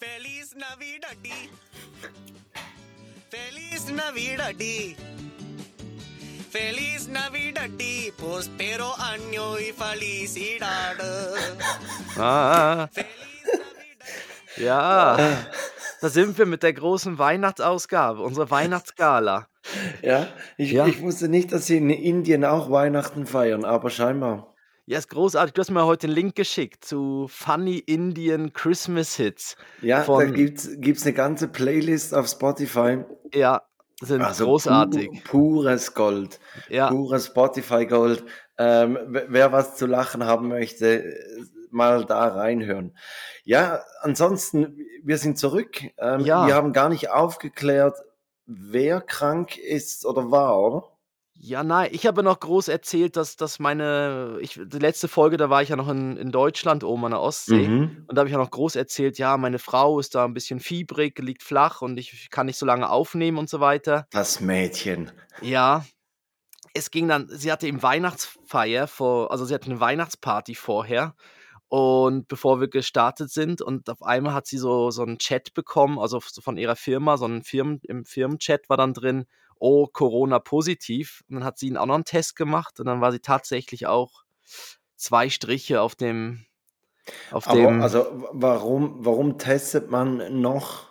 Feliz Navidad. Feliz Navidad. Feliz Navidad. Prospero año y felicidad. Ah, ja, da sind wir mit der großen Weihnachtsausgabe, unsere Weihnachtsgala. Ja, ich, Ja. ich wusste nicht, dass sie in Indien auch Weihnachten feiern, aber scheinbar. Ja, ist großartig. Du hast mir heute den Link geschickt zu Funny Indian Christmas Hits. Ja, da gibt's gibt's eine ganze Playlist auf Spotify. Ja, sind Also großartig. Pu pures Gold, Ja, pures Spotify Gold. Ähm, wer was zu lachen haben möchte, mal da reinhören. Ja, ansonsten, wir sind zurück. Ähm, Ja. Wir haben gar nicht aufgeklärt, wer krank ist oder war, oder? Ja, nein, ich habe noch groß erzählt, dass, dass meine, ich, die letzte Folge, da war ich ja noch in, in Deutschland oben an der Ostsee. Mhm. Und da habe ich ja noch groß erzählt, ja, meine Frau ist da ein bisschen fiebrig, liegt flach und ich kann nicht so lange aufnehmen und so weiter. Das Mädchen. Ja, es ging dann, sie hatte eben Weihnachtsfeier vor, also sie hatte eine Weihnachtsparty vorher und bevor wir gestartet sind und auf einmal hat sie so, so einen Chat bekommen, also so von ihrer Firma, so einen Firmen, im Firmenchat war dann drin, oh, Corona positiv. Und dann hat sie ihn auch noch einen Test gemacht und dann war sie tatsächlich auch zwei Striche auf dem, auf Aber dem, also warum, warum testet man noch?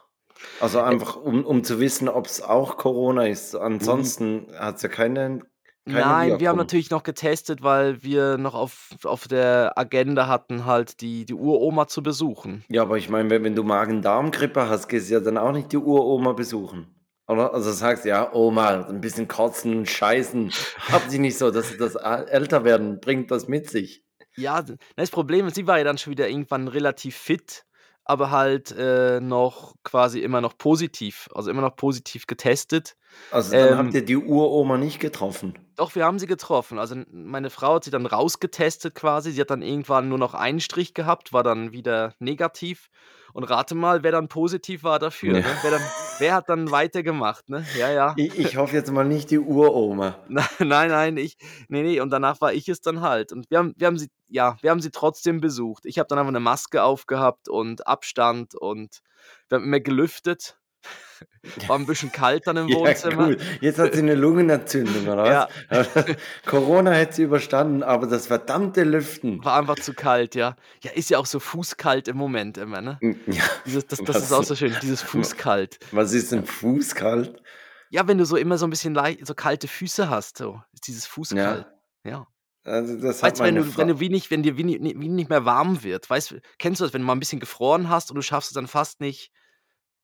Also einfach, um, um zu wissen, ob es auch Corona ist. Ansonsten hat es ja keine, keine Nein, wir haben natürlich noch getestet, weil wir noch auf, auf der Agenda hatten, halt die, die Uroma zu besuchen. Ja, aber ich meine, wenn, wenn du Magen-Darm-Grippe hast, gehst du ja dann auch nicht die Uroma besuchen. Oder? Also sagst ja, Oma, ein bisschen kotzen scheißen. Habt ihr nicht so, dass das älter werden, bringt das mit sich. Ja, das Problem ist, sie war ja dann schon wieder irgendwann relativ fit, aber halt äh, noch quasi immer noch positiv, also immer noch positiv getestet. Also dann Ähm, habt ihr die Uroma nicht getroffen. Doch, wir haben sie getroffen. Also meine Frau hat sie dann rausgetestet quasi. Sie hat dann irgendwann nur noch einen Strich gehabt, war dann wieder negativ. Und rate mal, wer dann positiv war dafür. Ja. Ne? Wer, dann, wer hat dann weitergemacht? Ne? Ja, ja. Ich, ich hoffe jetzt mal nicht die Uroma. Nein, nein, nein, ich, nee, nee, und danach war ich es dann halt. Und wir haben, wir haben sie, ja, wir haben sie trotzdem besucht. Ich habe dann einfach eine Maske aufgehabt und Abstand und wir haben immer gelüftet. War ein bisschen kalt dann im Ja, Wohnzimmer. gut. Jetzt hat sie eine Lungenentzündung, oder was? Corona hätte sie überstanden, aber das verdammte Lüften. War einfach zu kalt, ja. Ja, ist ja auch so fußkalt im Moment immer, ne? Ja, Dieses, das, das ist auch so schön, dieses Fußkalt. was ist denn fußkalt? Ja, wenn du so immer so ein bisschen leicht, so kalte Füße hast, so ist dieses Fußkalt. Ja. Also das Weißt du, wenn du, wenn du wenig, wenn dir wenig, wenig nicht mehr warm wird, weißt du, kennst du das, wenn du mal ein bisschen gefroren hast und du schaffst es dann fast nicht,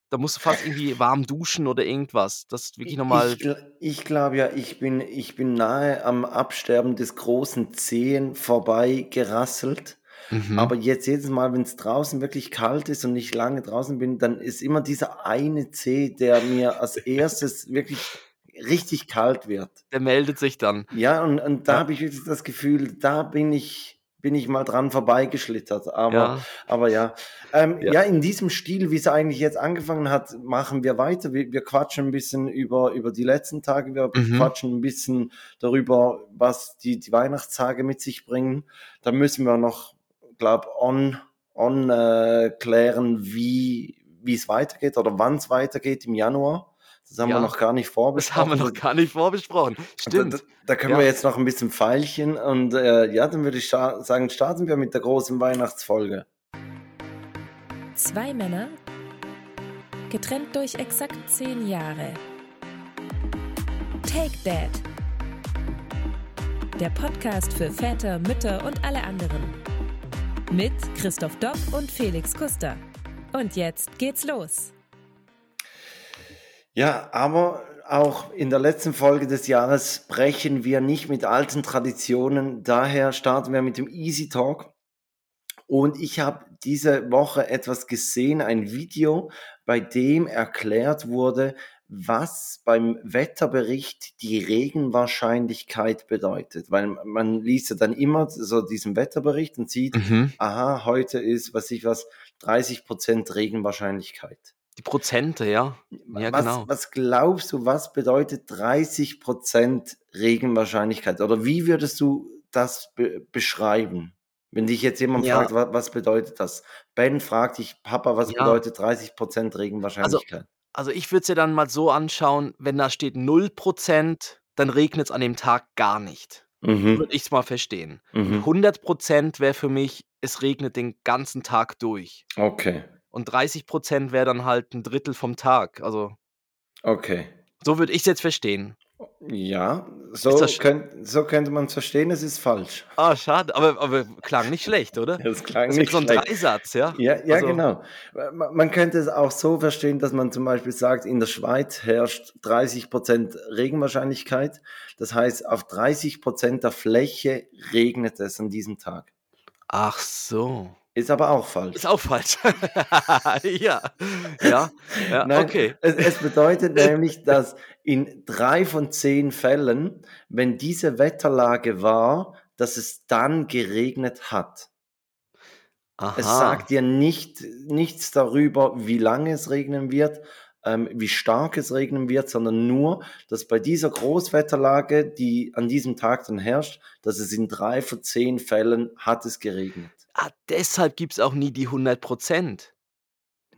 da musst du fast irgendwie warm duschen oder irgendwas. Das ist wirklich nochmal. Ich, ich glaube ja, ich bin, ich bin nahe am Absterben des großen Zehen vorbei gerasselt. Mhm. Aber jetzt jedes Mal, wenn es draußen wirklich kalt ist und ich lange draußen bin, dann ist immer dieser eine Zeh, der mir als erstes wirklich richtig kalt wird. Der meldet sich dann. Ja, und, und da Ja. habe ich wirklich das Gefühl, da bin ich, bin ich mal dran vorbeigeschlittert. Aber Ja. aber ja. Ähm, Ja. ja. in diesem Stil, wie es eigentlich jetzt angefangen hat, machen wir weiter. Wir, wir quatschen ein bisschen über, über die letzten Tage. Wir Mhm. quatschen ein bisschen darüber, was die, die Weihnachtstage mit sich bringen. Da müssen wir noch, glaube on, on äh, klären, wie wie es weitergeht oder wann es weitergeht im Januar. Das haben Ja. wir noch gar nicht Das vorbesprochen. haben wir noch gar nicht vorbesprochen. Stimmt. Da, da können Ja. wir jetzt noch ein bisschen feilchen und äh, ja, dann würde ich sagen, starten wir mit der großen Weihnachtsfolge. Zwei Männer, getrennt durch exakt zehn Jahre. Take Dad. Der Podcast für Väter, Mütter und alle anderen. Mit Christoph Dopp und Felix Kuster. Und jetzt geht's los. Ja, aber auch in der letzten Folge des Jahres brechen wir nicht mit alten Traditionen. Daher starten wir mit dem Easy Talk. Und ich habe diese Woche etwas gesehen, ein Video, bei dem erklärt wurde, was beim Wetterbericht die Regenwahrscheinlichkeit bedeutet. Weil man liest ja dann immer so diesen Wetterbericht und sieht, Mhm. aha, heute ist, was ich was, 30% Regenwahrscheinlichkeit. Die Prozente, ja. Ja, was, genau. was glaubst du, was bedeutet 30% Regenwahrscheinlichkeit? Oder wie würdest du das be beschreiben? Wenn dich jetzt jemand Ja. fragt, wa was bedeutet das? Ben fragt dich: „Papa, was Ja. bedeutet 30% Also Regenwahrscheinlichkeit?“ also, ich würde es dir dann mal so anschauen, wenn da steht 0% dann regnet's an dem Tag gar nicht. Mhm. würde ich's mal verstehen. Mhm. 100 wäre für mich, es regnet den ganzen Tag durch. Okay. Und 30% wäre dann halt 'n Drittel vom Tag. Also Okay. so würde ich's jetzt verstehen. Ja, so das könnt so könnte man's verstehen, es ist falsch. Ah, schade, aber aber klang nicht schlecht, oder? Es klang Das nicht so 'n schlecht. Dreisatz, ja? Ja, ja, Also genau. Ma man könnte es auch so verstehen, dass man zum Beispiel sagt, in der Schweiz herrscht 30% Regenwahrscheinlichkeit. Das heißt, auf 30% der Fläche regnet es an diesem Tag. Ach so. Ist aber auch falsch. Ist auch falsch. Ja. Ja, ja, Nein, okay. es es bedeutet nämlich, dass in 3 von 10 Fällen, wenn diese Wetterlage war, dass es dann geregnet hat. Es Aha. sagt dir nicht nichts darüber, wie lange es regnen wird, ähm, wie stark es regnen wird, sondern nur, dass bei dieser Großwetterlage, die an diesem Tag dann herrscht, dass es in 3 von 10 Fällen hat es geregnet. Ah, deshalb gibt's auch nie die 100%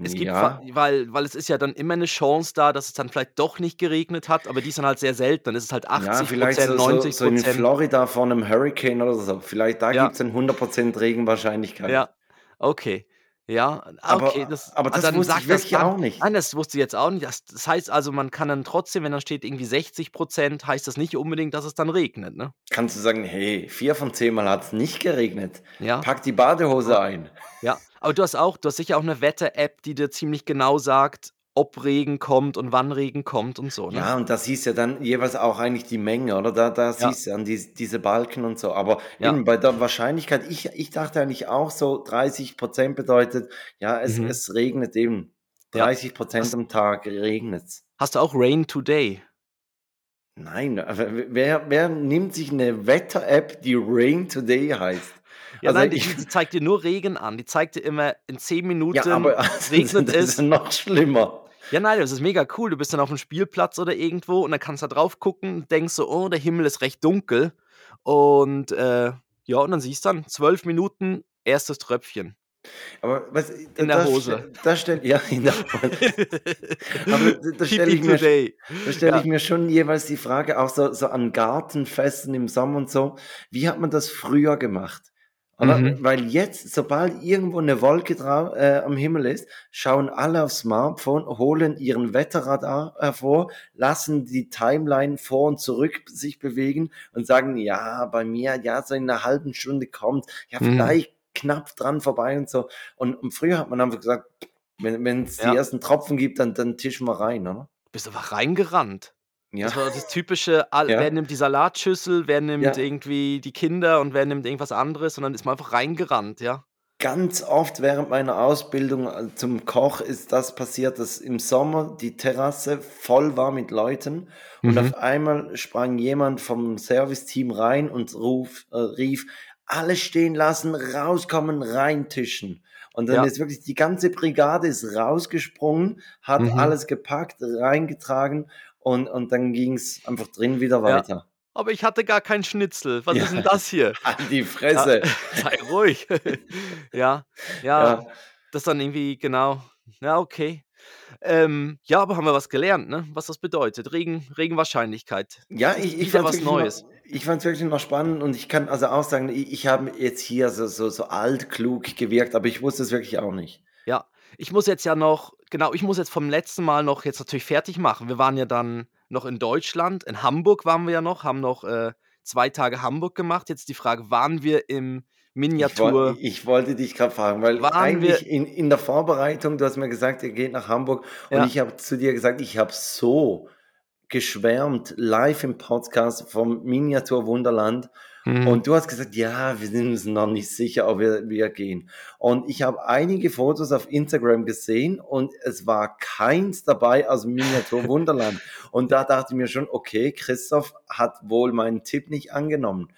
Es gibt Ja. weil weil es ist ja dann immer 'ne Chance da, dass es dann vielleicht doch nicht geregnet hat, aber die ist dann halt sehr selten. Dann ist es halt Ja, 80 vielleicht so so 90 so in Florida vor 'nem Hurricane oder so. Vielleicht da Ja. gibt's dann 100% Regenwahrscheinlichkeit. Ja, okay. Ja, ah, Aber okay, das aber ah, das dann wusste ich das wirklich dann. auch nicht. Nein, das wusste ich jetzt auch nicht. Das das heißt also, man kann dann trotzdem, wenn da steht irgendwie 60% heißt das nicht unbedingt, dass es dann regnet, ne? Kannst du sagen: „Hey, 4 von 10 Mal hat's nicht geregnet. Ja. Pack die Badehose ein.“ Ja, aber du hast auch du hast sicher auch 'ne Wetter-App, die dir ziemlich genau sagt, ob Regen kommt und wann Regen kommt und so, ne? Ja, und da siehst du ja dann jeweils auch eigentlich die Menge, oder? Da da Ja. siehst du dann dies diese Balken und so. Aber Ja. eben bei der Wahrscheinlichkeit ich ich dachte eigentlich auch so 30% bedeutet, ja, es Mhm. es regnet eben. Ja. 30 Hast am Tag regnet's. hast du auch Rain Today? Nein, wer wer nimmt sich 'ne Wetter-App, die Rain Today heißt? Ja, Also, nein, die die zeigt dir nur Regen an. Die zeigt dir immer, in 10 Ja, Minuten aber das regnet ist es. ja noch schlimmer. Ja, nein, das ist mega cool. Du bist dann auf'm Spielplatz oder irgendwo und dann kannst da drauf gucken und denkst so: „Oh, der Himmel ist recht dunkel.“ Und, äh, ja, und dann siehst dann 12 Minuten, 1. Tröpfchen. Aber was In der Hose. da stell ja, in der Hose. Aber da da stelle ich mir da stelle Ja. ich mir schon jeweils die Frage, auch so so an Gartenfesten im Sommer und so, wie hat man das früher gemacht? Mhm. Weil jetzt, sobald irgendwo 'ne Wolke äh, am Himmel ist, schauen alle aufs Smartphone, holen ihren Wetterradar hervor, lassen die Timeline vor und zurück sich bewegen und sagen: „Ja, bei mir, ja, so in 'ner halben Stunde kommt. Ja, Mhm. vielleicht knapp dran vorbei“ und so. Und und früher hat man einfach gesagt, wenn wenn's die Ja. ersten Tropfen gibt, dann dann tischen wir rein, oder? Bist einfach reingerannt. Ja. Das war das typische, all Ja. wer nimmt die Salatschüssel, wer nimmt Ja. irgendwie die Kinder und wer nimmt irgendwas anderes und dann ist man einfach reingerannt, ja. Ganz oft während meiner Ausbildung, äh, zum Koch ist das passiert, dass im Sommer die Terrasse voll war mit Leuten und Mhm. auf einmal sprang jemand vom Serviceteam rein und ruf äh, rief: „Alles stehen lassen, rauskommen, reintischen.“ Und dann Ja. ist wirklich die ganze Brigade ist rausgesprungen, hat Mhm. alles gepackt, reingetragen und und dann ging's einfach drin wieder Ja. weiter. Aber ich hatte gar keinen Schnitzel. Was Ja. ist 'n das hier? Halt die Ja, Fresse. sei ruhig. Ja, ja, Ja. das dann irgendwie genau. Ja, okay. Ähm, ja, aber haben wir was gelernt, ne, was das bedeutet. Regen Regenwahrscheinlichkeit. Ja, ich ich fand's was wirklich noch Neues. ich fand's wirklich noch spannend und ich kann also auch sagen, i ich habe jetzt hier so so so altklug gewirkt, aber ich wusste es wirklich auch nicht. Ja, ich muss jetzt ja noch genau, ich muss jetzt vom letzten Mal noch jetzt natürlich fertig machen. Wir waren ja dann noch in Deutschland. In Hamburg waren wir ja noch, haben noch, äh, 2 Tage Hamburg gemacht. Jetzt die Frage, waren wir im Ich Miniatur ich wollte dich grad fragen, weil eigentlich in in der Vorbereitung du hast mir gesagt, ihr geht nach Hamburg und Ja. ich habe zu dir gesagt, ich habe so geschwärmt live im Podcast vom Miniatur-Wunderland Mhm. und du hast gesagt: „Ja, wir sind uns noch nicht sicher, ob wir wir gehen.“ Und ich habe einige Fotos auf Instagram gesehen und es war keins dabei aus dem Miniatur-Wunderland. Und da dachte ich mir schon: „Okay, Christoph hat wohl meinen Tipp nicht angenommen.“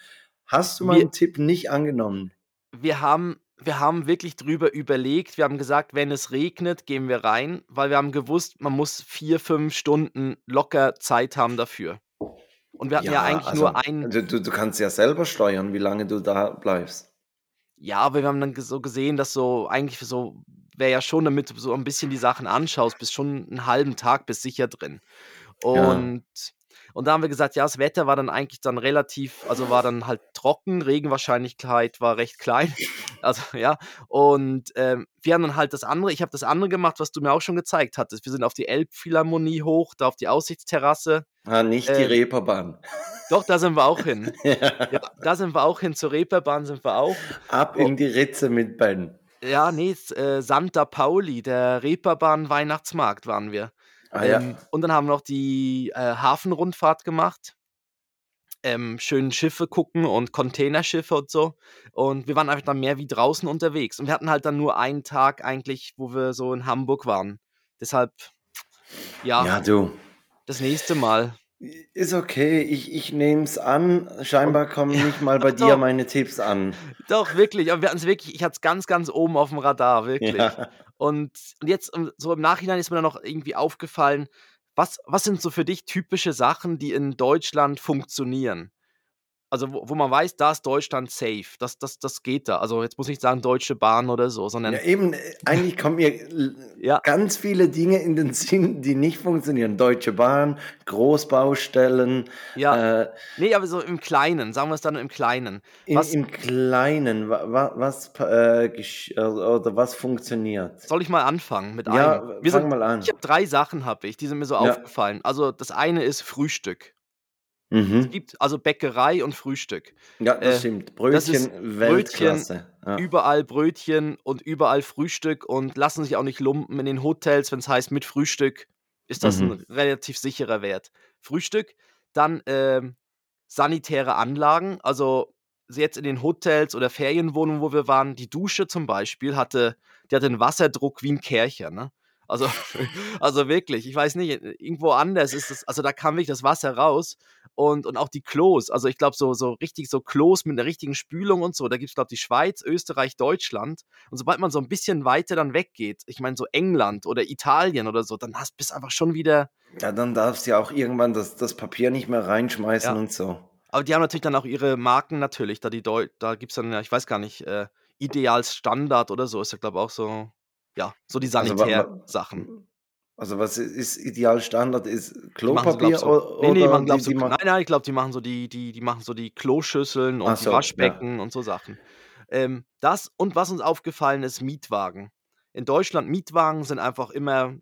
Hast du Wir meinen Tipp nicht angenommen? wir haben wir haben wirklich drüber überlegt. Wir haben gesagt, wenn es regnet, gehen wir rein, weil wir haben gewusst, man muss 4, 5 Stunden locker Zeit haben dafür. Und wir hatten ja Ja, eigentlich also, nur ein du du du kannst ja selber steuern, wie lange du da bleibst. ja, aber wir haben dann so gesehen, dass so eigentlich so wäre ja schon, damit du so ein bisschen die Sachen anschaust, bist schon 'n halben Tag bist sicher drin. Ja. Und da haben wir gesagt, ja, das Wetter war dann eigentlich dann relativ also, war dann halt trocken, Regenwahrscheinlichkeit war recht klein. Also, ja, und, ähm, wir haben dann halt das andere ich habe das andere gemacht, was du mir auch schon gezeigt hattest. Wir sind auf die Elbphilharmonie hoch, da auf die Aussichtsterrasse. Ah, nicht die Ähm, Reeperbahn. doch, da sind wir auch hin. Ja. Ja, da sind wir auch hin, zur Reeperbahn sind wir auch. Ab in die Ritze mit Ben. Ja, ne, s äh, Santa Pauli, der Reeperbahn-Weihnachtsmarkt waren wir. Ah ja. Ähm, und dann haben wir noch die, äh, Hafenrundfahrt gemacht. Ähm, schön Schiffe gucken und Containerschiffe und so. Und wir waren einfach dann mehr wie draußen unterwegs. Und wir hatten halt dann nur einen Tag eigentlich, wo wir so in Hamburg waren. Deshalb, ja, Ja, du. das nächste Mal. Ist okay, ich, ich nehme es an. Scheinbar kommen nicht mal bei dir meine Tipps an. Doch, wirklich. Aber wir hatten's wirklich ich hatte es ganz, ganz oben auf dem Radar, wirklich. Ja. Und und jetzt, ähm, so im Nachhinein ist mir dann noch irgendwie aufgefallen, was was sind so für dich typische Sachen, die in Deutschland funktionieren? Also, wo wo man weiß, da ist Deutschland safe. Das das das geht da. Also, jetzt muss ich nicht sagen Deutsche Bahn oder so, Ja, sondern eben, äh, eigentlich kommen mir ja, ganz viele Dinge in den Sinn, die nicht funktionieren. Deutsche Bahn, Großbaustellen, ja. äh, Ne, aber so im Kleinen, sagen wir es dann im Kleinen. in, Was im Kleinen, wa, wa, was, äh, äh, oder was funktioniert. soll ich mal anfangen mit Ja, einem? Mir fang sind mal an. ich habe 3 Sachen habe ich, die sind mir so Ja. aufgefallen. Also, das eine ist Frühstück. Es Mhm. gibt also Bäckerei und Frühstück. Ja, das Äh, stimmt. das Brötchen, Brötchen, Weltklasse. Ja. überall Brötchen und überall Frühstück und lassen sich auch nicht lumpen in den Hotels, wenn's heißt mit Frühstück, ist das Mhm. relativ sicherer Wert. Frühstück, dann, ähm, sanitäre Anlagen, also jetzt in den Hotels oder Ferienwohnungen, wo wir waren, die Dusche zum Beispiel hatte die hatte 'n Wasserdruck wie 'n Kercher, ne? Also also wirklich, ich weiß nicht, äh, irgendwo anders ist es also da kam wirklich das Wasser raus und und auch die Klos. Also, ich glaube, so so richtig so Klos mit 'ner richtigen Spülung und so, da gibt's, glaube ich, die Schweiz, Österreich, Deutschland. Und sobald man so 'n bisschen weiter dann weggeht, ich meine so England oder Italien oder so, dann hast bist einfach schon wieder Ja, dann darfst du ja auch irgendwann das, das Papier nicht mehr reinschmeißen Ja. und so. Aber die haben natürlich dann auch ihre Marken natürlich, da die Deu da gibt's dann ja, ich weiß gar nicht, äh, Ideals Standard oder so ist ja, glaube auch so ja, so die Also, Sanitärsachen. also was i- ist ideal Standard? Ist Die so, Klopapier so o- ne, ne, die oder die, so die nein, nein, ich glaube, die machen so die die die machen so die Kloschüsseln und die so, ja. Waschbecken und so Sachen. Ähm, das und was uns aufgefallen ist, Mietwagen. In Deutschland Mietwagen sind einfach immer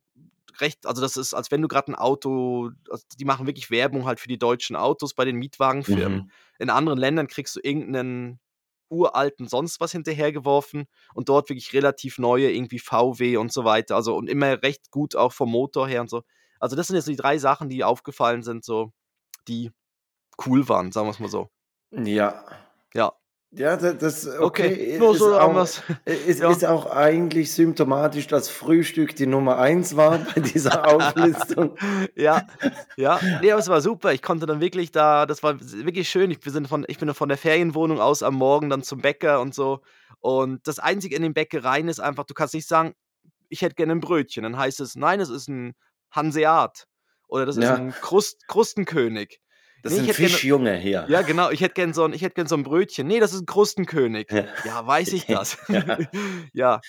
recht also, das ist, als wenn du grad 'n Auto also, die machen wirklich Werbung halt für die deutschen Autos bei den Mietwagenfirmen. Mhm. In anderen Ländern kriegst du irgend 'nen uralten sonst was hinterhergeworfen und dort wirklich relativ neue, irgendwie VW und so weiter. Also, und immer recht gut auch vom Motor her und so. Also, das sind jetzt so die 3 Sachen, die aufgefallen sind, so, die cool waren, sagen wir's mal so. Ja. Ja. Ja, da- das okay, Okay, nur ist so auch, ist, Ja. ist auch eigentlich symptomatisch, dass Frühstück die Nummer eins war bei dieser Auflistung. Ja, ja. Ne, aber es war super. Ich konnte dann wirklich da das war wirklich schön. Ich sind von ich bin von der Ferienwohnung aus am Morgen dann zum Bäcker und so. Und das Einzige in den Bäckereien ist einfach, du kannst nicht sagen: „Ich hätte gerne 'n Brötchen.“ Dann heißt es: „Nein, es ist 'n Hanseat“ oder „Das ist Ja. 'n Krust Krustenkönig.“ Das Ne, ist ein Fischjunge hier. ja, genau, ich hätte gern so 'n ich hätte gern so 'n Brötchen. „Ne, das ist 'n Krustenkönig.“ Ja. Ja, weiß ich das. Ja. Ja.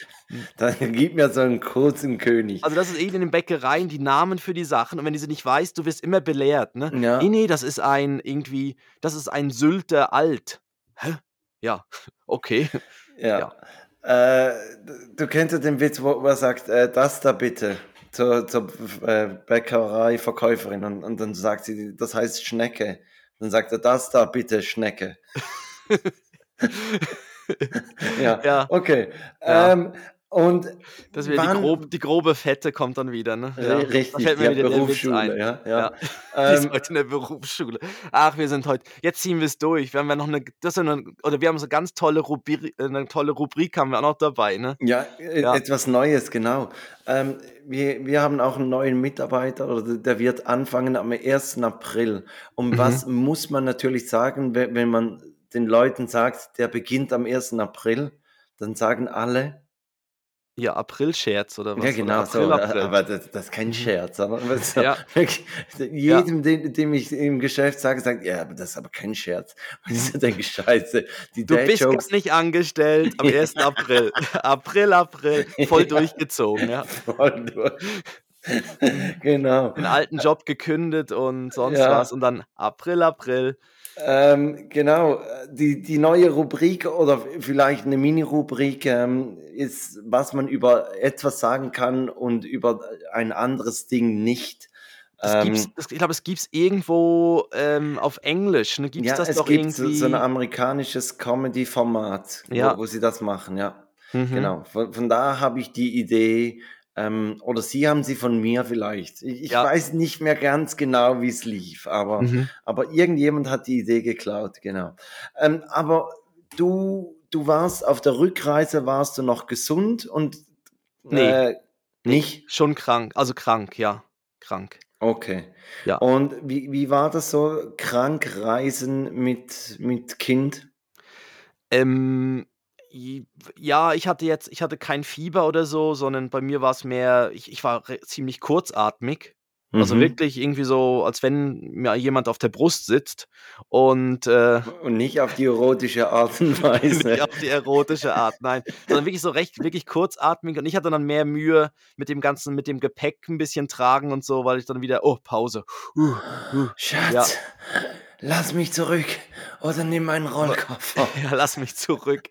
Dann gib mir so einen kurzen König. Also, das ist eben in den Bäckereien die Namen für die Sachen und wenn du sie nicht weißt, du wirst immer belehrt, ne? Ja. „Ne, ne, das ist ein irgendwie das ist ein Sylter Alt.“ Hä? Ja, okay. Ja. Ja. Äh, du kennst ja den Witz, wo, er sagt, äh, das da bitte zur, zur äh, Bäckerei-Verkäuferin und, und dann sagt sie, das heißt Schnecke. Dann sagt er, das da bitte Schnecke. Ja, Ja, okay. ja. Ähm, und Das wieder die grob die grobe Fette kommt dann wieder, ne? Ja, da richtig, fällt mir wieder Berufsschule, ein. ja, Ja, ja. die ist Ähm, heute in der Berufsschule. Ach, wir sind heute jetzt ziehen wir's durch. Wir haben ja noch 'ne das ist ja 'ne oder wir haben so ganz tolle Rubri äh, 'ne tolle Rubrik haben wir auch noch dabei, ne? Ja, äh, Ja. etwas Neues, genau. Ähm, wir, wir haben auch einen neuen Mitarbeiter, oder der wird anfangen am 1. April. Und was Mhm. muss man natürlich sagen, we- wenn man den Leuten sagt, der beginnt am 1. April, dann sagen alle, Ja, Aprilscherz oder was? Ja, genau so. April, äh, April. Aber das, das ist kein Mhm. Scherz. Das ist so Ja, wirklich, ja. jedem, dem, dem ich im Geschäft sage, sagt, ja, aber das ist aber kein Scherz. Ich Mhm. so denke, scheiße, die Du bist gar Dad-Jokes, nicht angestellt am 1. April. April, April. Voll durchgezogen, ja. voll durch. Genau. Den alten Job gekündigt und sonst was und dann April, April. Ähm, genau, die, die neue Rubrik oder vielleicht eine Mini-Rubrik ähm, ist, was man über etwas sagen kann und über ein anderes Ding nicht. Gibt's, Ähm, das, ich glaube, es gibt es irgendwo ähm, auf Englisch. Ne? Gibt es ja, das es doch gibt so, so ein irgendwie? amerikanisches Comedy-Format, wo, Ja. wo sie das machen, ja. Mhm. Genau. Von, von da habe ich die Idee, ähm, oder Sie haben sie von mir vielleicht. Ich, ich Ja. weiß nicht mehr ganz genau, wie es lief, aber, Mhm. aber irgendjemand hat die Idee geklaut, genau. Ähm, aber du, du warst auf der Rückreise, warst du noch gesund und Nee, äh, nicht? schon krank. Also krank, ja. Krank. Okay. Ja. Und wie, wie war das so, krank reisen mit, mit Kind? Ähm, ja, ich hatte jetzt, ich hatte kein Fieber oder so, sondern bei mir war es mehr, ich, ich war ziemlich kurzatmig. Also Mhm. wirklich irgendwie so, als wenn mir jemand auf der Brust sitzt und äh, Und nicht auf die erotische Art und nicht Weise. auf die erotische Art, nein, sondern wirklich so recht, wirklich kurzatmig und ich hatte dann mehr Mühe mit dem ganzen, mit dem Gepäck ein bisschen tragen und so, weil ich dann wieder, oh, Pause. Uh, uh, ja, Schatz, lass mich zurück oder nimm meinen aber, Rollkoffer. ja, lass mich zurück.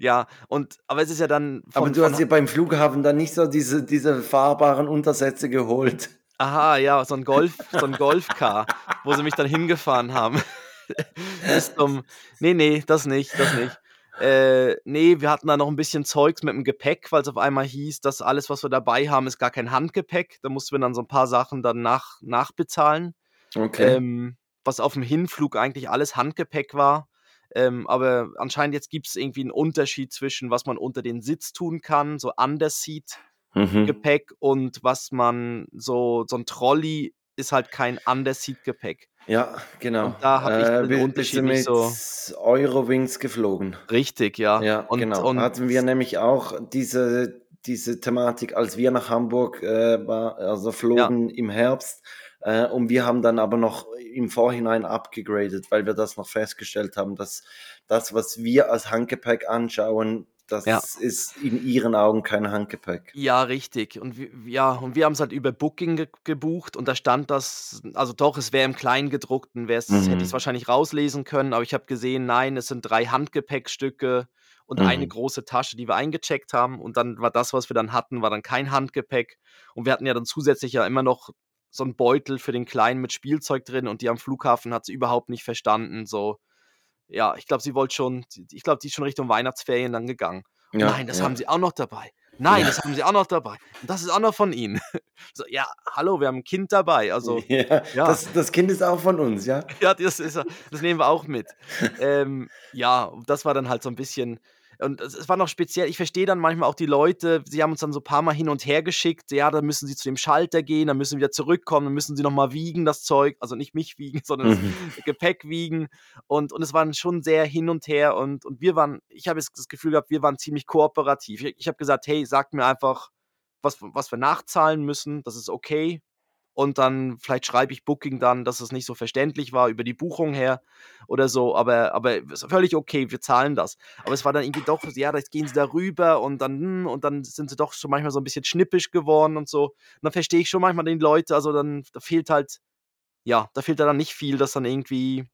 Ja, und, aber es ist ja dann Aber von, du von, hast dir beim Flughafen dann nicht so diese, diese fahrbaren Untersätze geholt. aha, ja, so ein Golf, so ein Golfcar, wo sie mich dann hingefahren haben. Bis zum, nee, nee, das nicht, das nicht. Äh, nee, wir hatten da noch ein bisschen Zeugs mit dem Gepäck, weil es auf einmal hieß, dass alles, was wir dabei haben, ist gar kein Handgepäck. Da mussten wir dann so ein paar Sachen dann nach, nachbezahlen. Okay. Ähm, was auf dem Hinflug eigentlich alles Handgepäck war. Ähm, aber anscheinend jetzt gibt es irgendwie einen Unterschied zwischen, was man unter den Sitz tun kann, so Underseat-Gepäck Mhm. und was man so, so ein Trolley ist halt kein Underseat-Gepäck. Ja, genau. Und da habe ich Äh, den bist Unterschied mit so Eurowings geflogen? richtig, ja. Ja, Und, genau. und Hatten wir nämlich auch diese, diese Thematik, als wir nach Hamburg äh, war, also ja, flogen im Herbst. Äh, und wir haben dann aber noch im Vorhinein abgegradet, weil wir das noch festgestellt haben, dass das, was wir als Handgepäck anschauen, ja. das ist in ihren Augen kein Handgepäck. Ja, richtig. Und wir, ja, und wir haben es halt über Booking ge gebucht und da stand das, also doch, es wäre im Kleingedruckten, wär's, hätte ich es Mhm. wahrscheinlich rauslesen können, aber ich habe gesehen, nein, es sind drei Handgepäckstücke und eine Mhm. große Tasche, die wir eingecheckt haben. Und dann war das, was wir dann hatten, war dann kein Handgepäck. Und wir hatten ja dann zusätzlich ja immer noch so einen Beutel für den Kleinen mit Spielzeug drin und die am Flughafen hat sie überhaupt nicht verstanden. So, ja, ich glaube, sie wollte schon, ich glaube, die ist schon Richtung Weihnachtsferien dann gegangen. Ja, nein, das ja. haben sie auch noch dabei. Nein, Ja. das haben sie auch noch dabei. Und das ist auch noch von ihnen. So, ja, hallo, wir haben ein Kind dabei. Also, Ja, ja, das, das Kind ist auch von uns, ja? ja, das, ist, das nehmen wir auch mit. Ähm, ja, das war dann halt so ein bisschen. Und es, war noch speziell, ich verstehe dann manchmal auch die Leute, sie haben uns dann so ein paar Mal hin und her geschickt, ja, dann müssen sie zu dem Schalter gehen, dann müssen sie wieder zurückkommen, dann müssen sie nochmal wiegen, das Zeug, also nicht mich wiegen, sondern das Mhm. Gepäck wiegen. Und, und es waren schon sehr hin und her und, und wir waren, ich habe jetzt das Gefühl gehabt, wir waren ziemlich kooperativ. Ich, ich habe gesagt, hey, sagt mir einfach, was, was wir nachzahlen müssen, das ist okay. Und dann vielleicht schreibe ich Booking dann, dass es nicht so verständlich war über die Buchung her oder so, aber, aber ist völlig okay, wir zahlen das. Aber es war dann irgendwie doch, ja, jetzt gehen sie da rüber und dann, hm, und dann sind sie doch schon manchmal so ein bisschen schnippisch geworden und so. Und dann verstehe ich schon manchmal den Leute, also dann, da fehlt halt, ja, da fehlt da dann nicht viel, dass dann irgendwie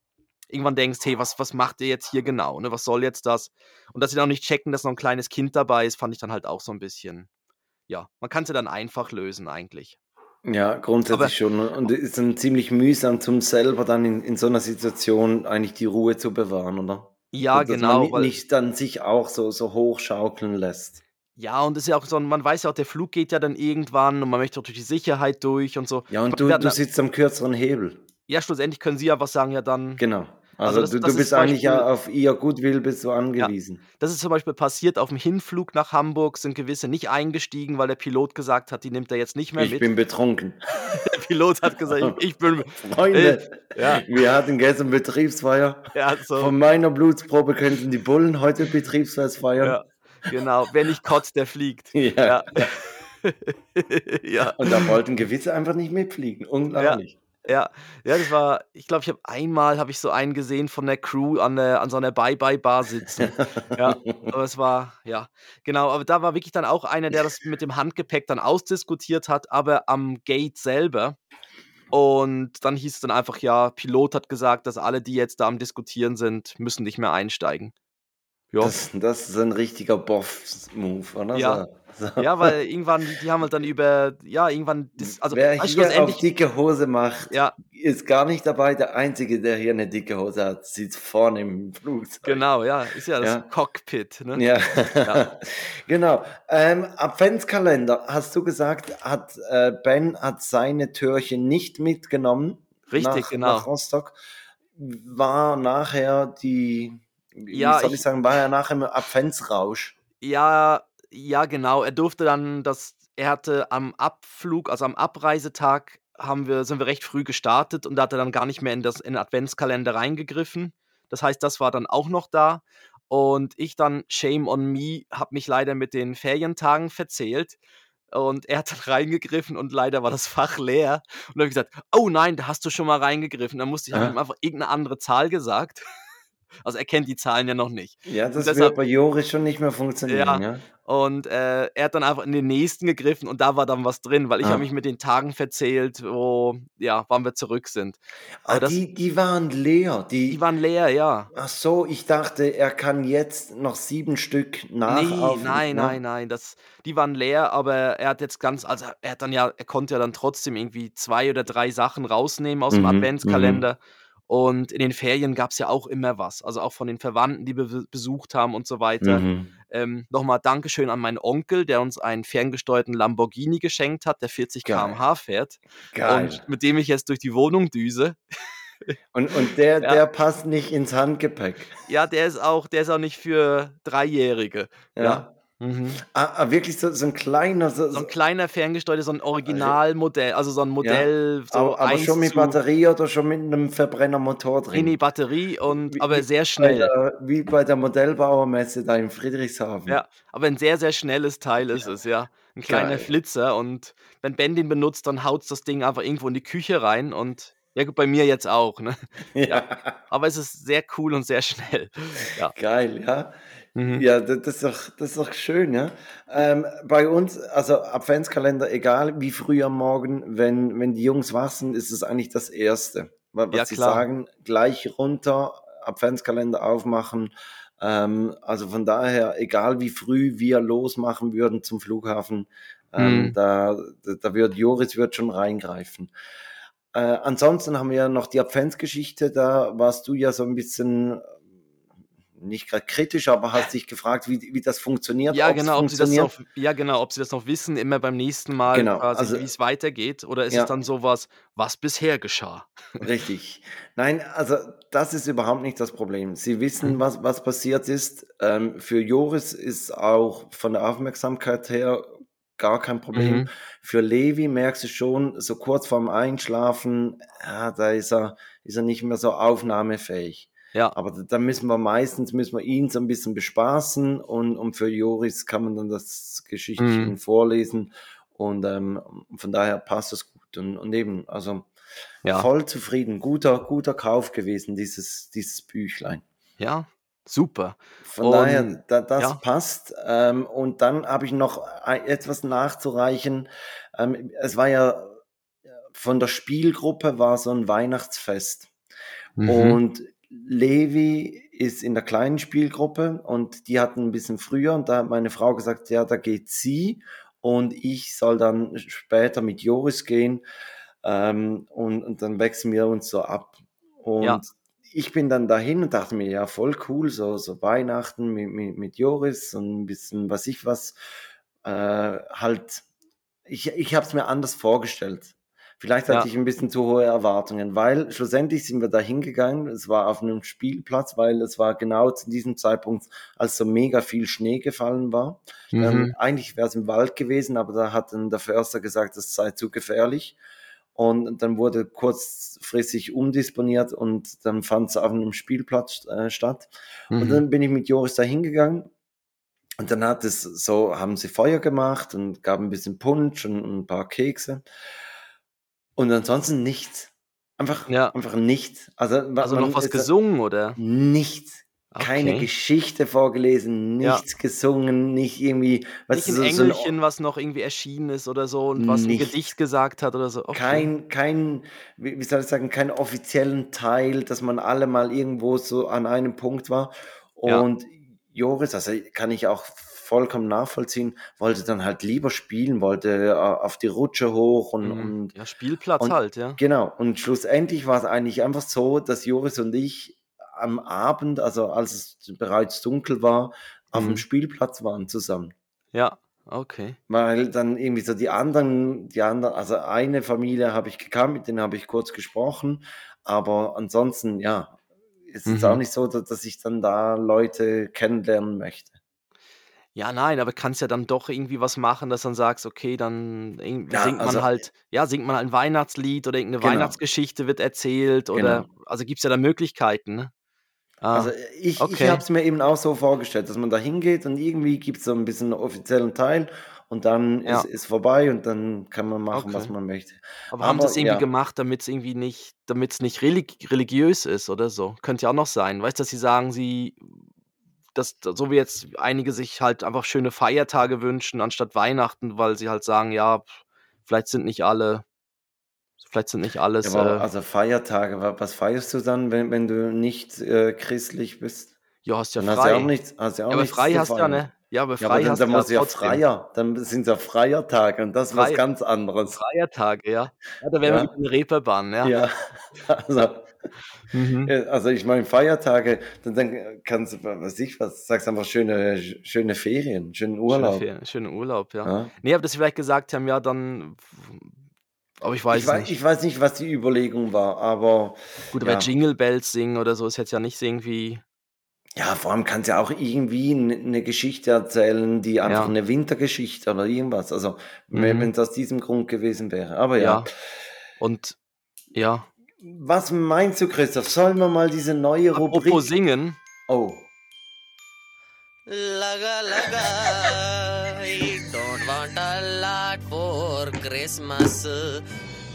irgendwann denkst, hey, was, was macht ihr jetzt hier genau, ne? Was soll jetzt das? Und dass sie dann auch nicht checken, dass noch ein kleines Kind dabei ist, fand ich dann halt auch so ein bisschen, ja, man kann es ja dann einfach lösen eigentlich. Ja, Aber grundsätzlich schon. Und es ist dann ziemlich mühsam zum selber dann in, in so einer Situation eigentlich die Ruhe zu bewahren, oder? ja, Dass man genau, ni- weil nicht dann sich auch so, so hochschaukeln lässt. Ja, und es ist ja auch so, man weiß ja auch, der Flug geht ja dann irgendwann und man möchte auch durch die Sicherheit durch und so. Ja, und du, du sitzt am kürzeren Hebel. Ja, schlussendlich können sie ja was sagen, ja dann. Genau. Also Also, das- du, das du bist eigentlich ja Beispiel- auf ihr Goodwill bist du angewiesen. Das ist zum Beispiel passiert auf dem Hinflug nach Hamburg, sind gewisse nicht eingestiegen, weil der Pilot gesagt hat, die nimmt er jetzt nicht mehr Ich mit. bin betrunken. Der Pilot hat gesagt, ich, ich bin. Freunde, Ja, wir hatten gestern Betriebsfeier. ja, so. Von meiner Blutprobe könnten die Bullen heute Betriebsfest feiern. Ja. Genau, wer nicht kotzt, der fliegt. Ja. Ja. ja. Und da wollten gewisse einfach nicht mitfliegen. Unglaublich. Ja, ja, das war, ich glaube, ich habe einmal habe ich so einen gesehen von der Crew an der, an so einer Bye-Bye-Bar sitzen. Ja, aber es war, ja, genau, aber da war wirklich dann auch einer, der das mit dem Handgepäck dann ausdiskutiert hat, aber am Gate selber. Und dann hieß es dann einfach, ja, Pilot hat gesagt, dass alle, die jetzt da am Diskutieren sind, müssen nicht mehr einsteigen. Ja, Das, das ist ein richtiger Boff-Move, oder? Ja. So, ja weil irgendwann, die, haben halt dann über, ja, irgendwann, dis- also Wer hier auf dicke Hose macht, ja, ist gar nicht dabei. Der Einzige, der hier eine dicke Hose hat, sitzt vorne im Flugzeug. genau, ja, ist ja das Ja. Cockpit, ne? Ja, Ja. genau. Ähm, Adventskalender, hast du gesagt, hat äh, Ben hat seine Türchen nicht mitgenommen Richtig, nach, genau. nach Rostock. War nachher die, Ja, soll ich, ich- sagen, war er nachher im Adventsrausch. Ja, ja, genau. Er durfte dann das er hatte am Abflug, also am Abreisetag haben wir sind wir recht früh gestartet und da hat er dann gar nicht mehr in das in den Adventskalender reingegriffen. Das heißt, das war dann auch noch da und ich dann, shame on me, habe mich leider mit den Ferientagen verzählt und er hat dann reingegriffen und leider war das Fach leer und dann habe ich gesagt: „Oh nein, da hast du schon mal reingegriffen.“ Dann musste ich Ja. ihm einfach irgendeine andere Zahl gesagt. Also, er kennt die Zahlen ja noch nicht. Ja, das deshalb- wird bei Joris schon nicht mehr funktionieren. Ja. Ja. Und äh, er hat dann einfach in den nächsten gegriffen und da war dann was drin, weil ich Ah. habe mich mit den Tagen verzählt, wo, ja, wann wir zurück sind. Aber Ah, das, die, die waren leer. Die, die waren leer, ja. Ach so, ich dachte, er kann jetzt noch sieben Stück Nee, nachauf. nein, ne? nein, nein, das, die waren leer, aber er hat jetzt ganz, also er hat dann ja, er konnte ja dann trotzdem irgendwie zwei oder drei Sachen rausnehmen aus dem Mhm, Adventskalender. Und in den Ferien gab es ja auch immer was, also auch von den Verwandten, die wir be- besucht haben und so weiter. Mhm. Ähm, Nochmal Dankeschön an meinen Onkel, der uns einen ferngesteuerten Lamborghini geschenkt hat, der 40 Geil. km/h fährt. Geil. Und mit dem ich jetzt durch die Wohnung düse. Und, und der, Ja. der passt nicht ins Handgepäck. Ja, der ist auch, der ist auch nicht für Dreijährige. Ja. Ja. Mhm. Ah, ah, wirklich so, so ein kleiner, so, So ein kleiner ferngesteuerter, so ein Originalmodell, also so ein Modell, so aber, aber 1 schon mit Batterie oder schon mit einem Verbrennermotor drin. Mini Batterie und Wie- aber sehr Bei schnell. der, wie bei der Modellbauermesse da in Friedrichshafen. Ja, aber ein sehr, sehr schnelles Teil ist es, ja. Ein kleiner Geil. Flitzer und wenn Ben den benutzt, dann haut das Ding einfach irgendwo in die Küche rein und ja gut, bei mir jetzt auch, ne? Ja. Aber es ist sehr cool und sehr schnell. Ja. Geil, ja. Mhm. Ja, das, das, ist doch, das ist doch schön, ja. Ähm, bei uns, also Adventskalender, egal wie früh am Morgen, wenn, wenn die Jungs wach sind, ist es eigentlich das Erste. wa- Was Ja, sie sagen, gleich runter, Adventskalender aufmachen. Ähm, also von daher, egal wie früh wir losmachen würden zum Flughafen, ähm, Mhm. da, da, da wird Joris wird schon reingreifen. Äh, ansonsten haben wir ja noch die Adventsgeschichte, da warst du ja so ein bisschen nicht gerade kritisch, aber hast dich gefragt, wie, wie das funktioniert. Ja, genau, ob sie das noch, ja, genau, ob sie das noch wissen, immer beim nächsten Mal Genau, quasi, also- wie es weitergeht. Oder ist Ja. es dann sowas, was bisher geschah? Richtig. Nein, also das ist überhaupt nicht das Problem. Sie wissen, Mhm. was, was passiert ist. Ähm, für Joris ist auch von der Aufmerksamkeit her gar kein Problem. Mhm. Für Levi merkst du schon, so kurz vorm Einschlafen, ja, da ist er, ist er nicht mehr so aufnahmefähig. Ja, Aber da- müssen wir meistens müssen wir ihn so ein bisschen bespaßen und, und für Joris kann man dann das Geschichtchen Mhm. vorlesen und ähm, von daher passt es gut und, und eben also ja, voll zufrieden guter guter Kauf gewesen dieses dieses Büchlein ja, super. von Und- daher da, das ja. passt ähm, und dann habe ich noch etwas nachzureichen ähm, es war ja von der Spielgruppe war so ein Weihnachtsfest Mhm. und Levi ist in der kleinen Spielgruppe und die hatten ein bisschen früher und da hat meine Frau gesagt, ja, da geht sie und ich soll dann später mit Joris gehen ähm, und, und dann wechseln wir uns so ab. Und Ja. ich bin dann dahin und dachte mir, ja, voll cool, so, so Weihnachten mit, mit, mit Joris und ein bisschen, was ich was, äh, halt, ich, ich habe es mir anders vorgestellt. Vielleicht hatte Ja. ich ein bisschen zu hohe Erwartungen, weil schlussendlich sind wir da hingegangen. Es war auf einem Spielplatz, weil es war genau zu diesem Zeitpunkt, als so mega viel Schnee gefallen war. Mhm. Ähm, eigentlich wäre es im Wald gewesen, aber da hat dann der Förster gesagt, es sei zu gefährlich. Und dann wurde kurzfristig umdisponiert und dann fand es auf einem Spielplatz äh, statt. Und Mhm. dann bin ich mit Joris da hingegangen Und dann hat es so, haben sie Feuer gemacht und gaben ein bisschen Punsch und, und ein paar Kekse. Und ansonsten nichts. Einfach, Ja. einfach nichts. Also, Also noch was gesungen, oder? Nichts. Keine Okay. Geschichte vorgelesen, Ja. nichts gesungen, nicht irgendwie, weißt Nicht ein so, so ein- Engelchen, was noch irgendwie erschienen ist oder so und was ein Nichts. Gedicht gesagt hat oder so. Okay. kein, kein, wie soll ich sagen, keinen offiziellen Teil, dass man alle mal irgendwo so an einem Punkt war. Ja. Und Joris, also kann ich auch vollkommen nachvollziehen, wollte dann halt lieber spielen, wollte äh, auf die Rutsche hoch und, Mhm. und Ja, Spielplatz und- halt, ja. Genau, und schlussendlich war es eigentlich einfach so, dass Joris und ich am Abend, also als es bereits dunkel war, auf Mhm. dem Spielplatz waren zusammen. Ja, okay. Weil dann irgendwie so die anderen, die anderen, also eine Familie habe ich gekannt, mit denen habe ich kurz gesprochen, aber ansonsten, ja, ist es Mhm. auch nicht so, dass, dass ich dann da Leute kennenlernen möchte. Ja, nein, aber kannst ja dann doch irgendwie was machen, dass dann sagst, okay, dann Ja, singt man also- halt, ja, singt man halt ein Weihnachtslied oder irgendeine Genau. Weihnachtsgeschichte wird erzählt oder, Genau. also gibt es ja da Möglichkeiten, ne? Ah, Also ich, ich habe es mir eben auch so vorgestellt, dass man da hingeht und irgendwie gibt es so ein bisschen einen offiziellen Teil und dann Ja. ist es vorbei und dann kann man machen, was Okay. man möchte. aber haben sie aber es irgendwie ja. gemacht, damit es irgendwie nicht, damit es nicht relig religiös ist oder so? Könnte ja auch noch sein. Weißt du, dass sie sagen, sie, dass, so wie jetzt einige sich halt einfach schöne Feiertage wünschen anstatt Weihnachten, weil sie halt sagen, ja, vielleicht sind nicht alle, vielleicht sind nicht alles. Ja, aber äh, also Feiertage, wa- was feierst du dann, wenn, wenn du nicht äh, christlich bist? ja, hast ja Dann hast du ja frei. auch nichts, hast ja auch Ja, aber frei hast du ja, ne? Ja, aber Ja, aber frei dann, hast dann du ja trotzdem. freier, dann sind es ja Freiertage und das ist was Frei- ganz anderes. Feiertage, ja. ja da wären Ja. wir wieder in Reeperbahn, ja. Ja, also, Mhm. also ich meine Feiertage, dann, dann kannst du, was ich was, sagst einfach schöne, schöne Ferien, schönen Urlaub. Schönen, Fer- schönen Urlaub, ja. Ja. Nee, aber dass sie vielleicht gesagt haben, ja, dann. Aber ich weiß Ich, es weiß, nicht. ich weiß nicht, was die Überlegung war, aber Gut, aber ja. Jingle Bells singen oder so ist jetzt ja nicht irgendwie. ja, vor allem kannst du ja auch irgendwie eine Geschichte erzählen, die einfach Ja. eine Wintergeschichte oder irgendwas. Also wenn Mhm. wenn es aus diesem Grund gewesen wäre. Aber ja. Ja. Und ja. Was meinst du, Christoph? Sollen wir mal diese neue Rubrik? Apropos singen. Oh. Laga laga, I don't want a lot for Christmas.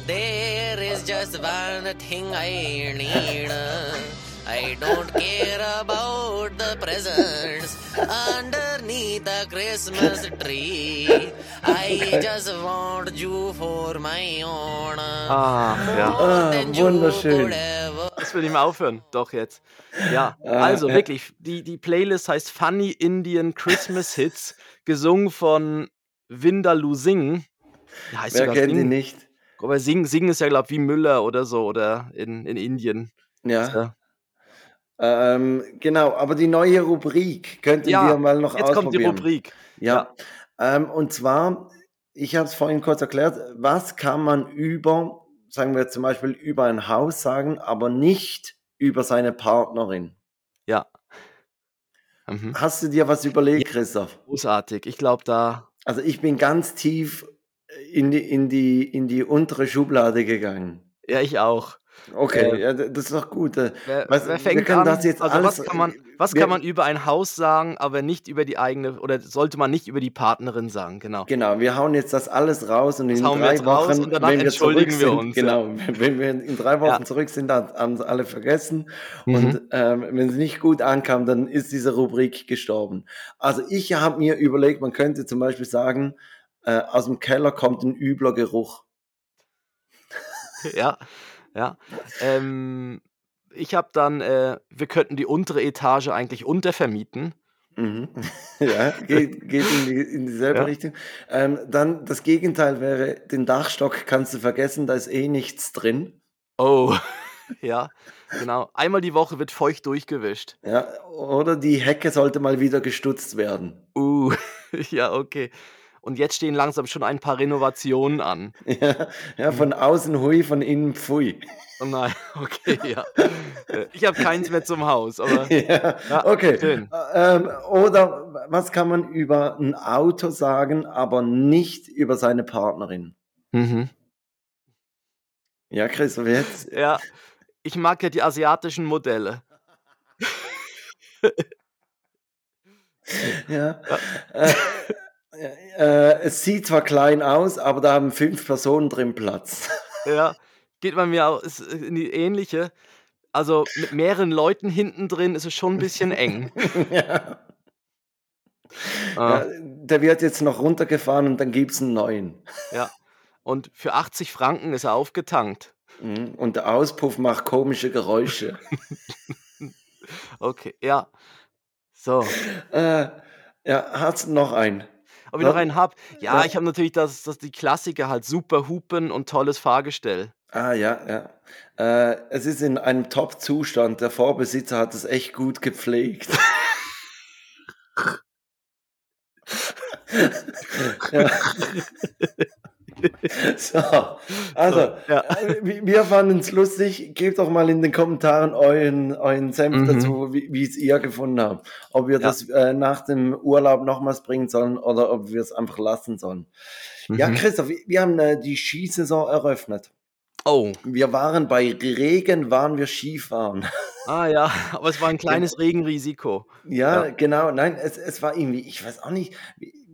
There is just one thing I need. I don't care about the presents underneath the Christmas tree. I just want you for my own. Ah, ja. Ah, wunderschön. Das will ich mal aufhören. Doch jetzt. Ja, Äh, also wirklich, die, die Playlist heißt Funny Indian Christmas Hits, gesungen von Vindaloo Singh. Ja, heißt Wer sogar kennt ihn Singh. nicht? Aber Singen, Singen ist ja, glaube ich, wie Müller oder so, oder in, in Indien. Ja. Ja. Ähm, genau, aber die neue Rubrik könnten Ja, wir mal noch Jetzt kommt die ausprobieren. Rubrik. Ja. Ähm, und zwar, ich habe es vorhin kurz erklärt, was kann man über, sagen wir zum Beispiel über ein Haus sagen, aber nicht über seine Partnerin. Ja. Mhm. Hast du dir was überlegt, Christoph? Großartig. Ich glaube, da. Also ich bin ganz tief in die, in die, in die untere Schublade gegangen. Ja, ich auch. Okay, Äh, ja, das ist doch gut. Äh, Wer, du, wer fängt an? also was kann man, äh, was wir- kann man über ein Haus sagen, aber nicht über die eigene, oder sollte man nicht über die Partnerin sagen, genau. Genau, wir hauen jetzt das alles raus und Das in drei Wochen, und wenn wir entschuldigen zurück wir sind, uns, ja. genau, wenn wir in drei Wochen Ja. zurück sind, dann haben es alle vergessen Mhm. und ähm, wenn es nicht gut ankam, dann ist diese Rubrik gestorben. Also ich habe mir überlegt, man könnte zum Beispiel sagen, äh, aus dem Keller kommt ein übler Geruch. Ja, ja. Ähm, ich habe dann, äh, wir könnten die untere Etage eigentlich untervermieten. Mhm. ja, geht, geht in, die, in dieselbe Ja. Richtung. Ähm, dann das Gegenteil wäre, den Dachstock kannst du vergessen, da ist eh nichts drin. Oh, ja, genau. Einmal die Woche wird feucht durchgewischt. Ja, oder die Hecke sollte mal wieder gestutzt werden. Uh, ja, okay. Und jetzt stehen langsam schon ein paar Renovationen an. Ja, ja, von außen hui, von innen pfui. Oh nein, okay, ja. Äh, Ich habe keins mehr zum Haus, aber Ja, Ja, okay. schön. Ähm, oder was kann man über ein Auto sagen, aber nicht über seine Partnerin? mhm. Ja, Christoph, jetzt. ja, ich mag ja die asiatischen Modelle. Ja. Äh, äh, es sieht zwar klein aus, aber da haben fünf Personen drin Platz. Ja, geht bei mir auch ist in die ähnliche. Also mit mehreren Leuten hinten drin ist es schon ein bisschen eng. ja. Ah, Ja, der wird jetzt noch runtergefahren und dann gibt es einen neuen. ja. Und für 80 Franken ist er aufgetankt. Mhm. Und der Auspuff macht komische Geräusche. Okay, ja. So. äh, ja, hat's noch einen? Ob ich noch einen hab? Ja, Ja. ich habe natürlich das, das die Klassiker halt super Hupen und tolles Fahrgestell. Ah ja, ja. Äh, es ist in einem Top-Zustand. Der Vorbesitzer hat es echt gut gepflegt. ja. So, also, Ja. äh, wir fanden es lustig. Gebt doch mal in den Kommentaren euren, euren Senf Mhm. dazu, wie es ihr gefunden habt. Ob wir Ja. das äh, nach dem Urlaub nochmals bringen sollen oder ob wir es einfach lassen sollen. Ja, Mhm. Christoph, wir, wir haben äh, die Skisaison eröffnet. Oh, Wir waren bei Regen, waren wir Skifahren. ah ja, aber es war ein kleines Regenrisiko. Ja, Ja. genau. Nein, es, es war irgendwie, ich weiß auch nicht.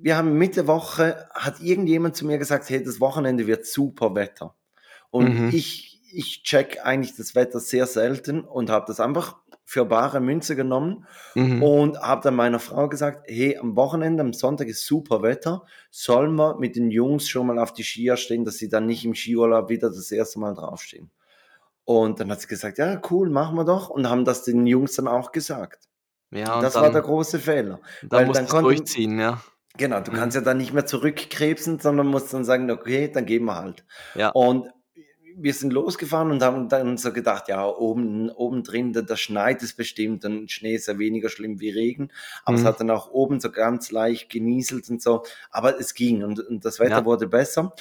Wir haben Mitte Woche, hat irgendjemand zu mir gesagt, hey, das Wochenende wird super Wetter. Und Mhm. ich, ich check eigentlich das Wetter sehr selten und habe das einfach für bare Münze genommen Mhm. und habe dann meiner Frau gesagt, hey, am Wochenende, am Sonntag ist super Wetter, sollen wir mit den Jungs schon mal auf die Skier stehen, dass sie dann nicht im Skiurlaub wieder das erste Mal draufstehen. Und dann hat sie gesagt, ja, cool, machen wir doch. Und haben das den Jungs dann auch gesagt. Ja, das dann, war der große Fehler. weil musst du konnte- durchziehen, ja. Genau, du Mhm. kannst ja dann nicht mehr zurückkrebsen, sondern musst dann sagen, okay, dann gehen wir halt. Ja. Und wir sind losgefahren und haben dann so gedacht, ja, oben, oben drin, da, da schneit es bestimmt und Schnee ist ja weniger schlimm wie Regen. Aber es Mhm. hat dann auch oben so ganz leicht genieselt und so. Aber es ging und, und das Wetter Ja. wurde besser.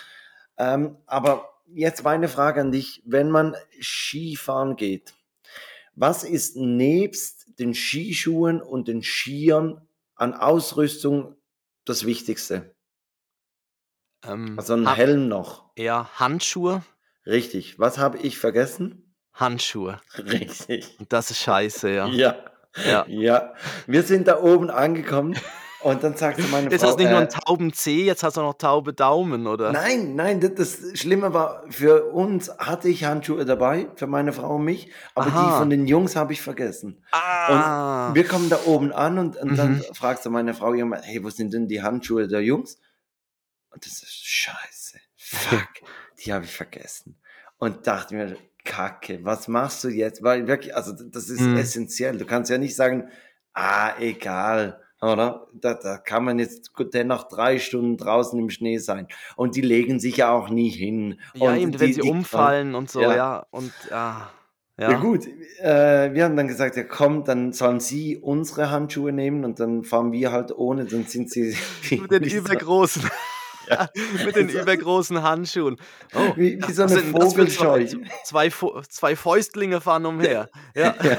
Ähm, aber jetzt meine Frage an dich, wenn man Skifahren geht, was ist nebst den Skischuhen und den Skiern an Ausrüstung das Wichtigste? Ähm, Also ein Ha- Helm noch. Ja, Handschuhe, Richtig. Was habe ich vergessen? Handschuhe. Richtig. Das ist scheiße, ja. Ja. Ja. Ja. Wir sind da oben angekommen und dann sagte meine Jetzt Frau. hast du nicht nur äh, einen tauben Zeh, jetzt hast du auch noch taube Daumen, oder? Nein, nein, das, das Schlimme war, für uns hatte ich Handschuhe dabei, für meine Frau und mich, aber die Aha. von den Jungs habe ich vergessen. Ah. Wir kommen da oben an und, und dann Mhm. fragst du meine Frau immer, hey, wo sind denn die Handschuhe der Jungs? Und das ist scheiße. Fuck, die habe ich vergessen. Und dachte mir, Kacke, was machst du jetzt? Weil wirklich, also das ist Mhm. essentiell. Du kannst ja nicht sagen, ah, egal, oder? Da, da kann man jetzt dennoch drei Stunden draußen im Schnee sein. Und die legen sich ja auch nie hin. ja, und eben, wenn die- sie die- umfallen und so, Ja. ja. Und ja. Ja, Ja, gut, äh, wir haben dann gesagt, ja komm, dann sollen sie unsere Handschuhe nehmen und dann fahren wir halt ohne, dann sind sie mit den übergroßen, Ja. mit den übergroßen Handschuhen. Oh, wie, wie so eine Vogelscheu. Zwei, zwei Fäustlinge fahren umher. Ja. Ja.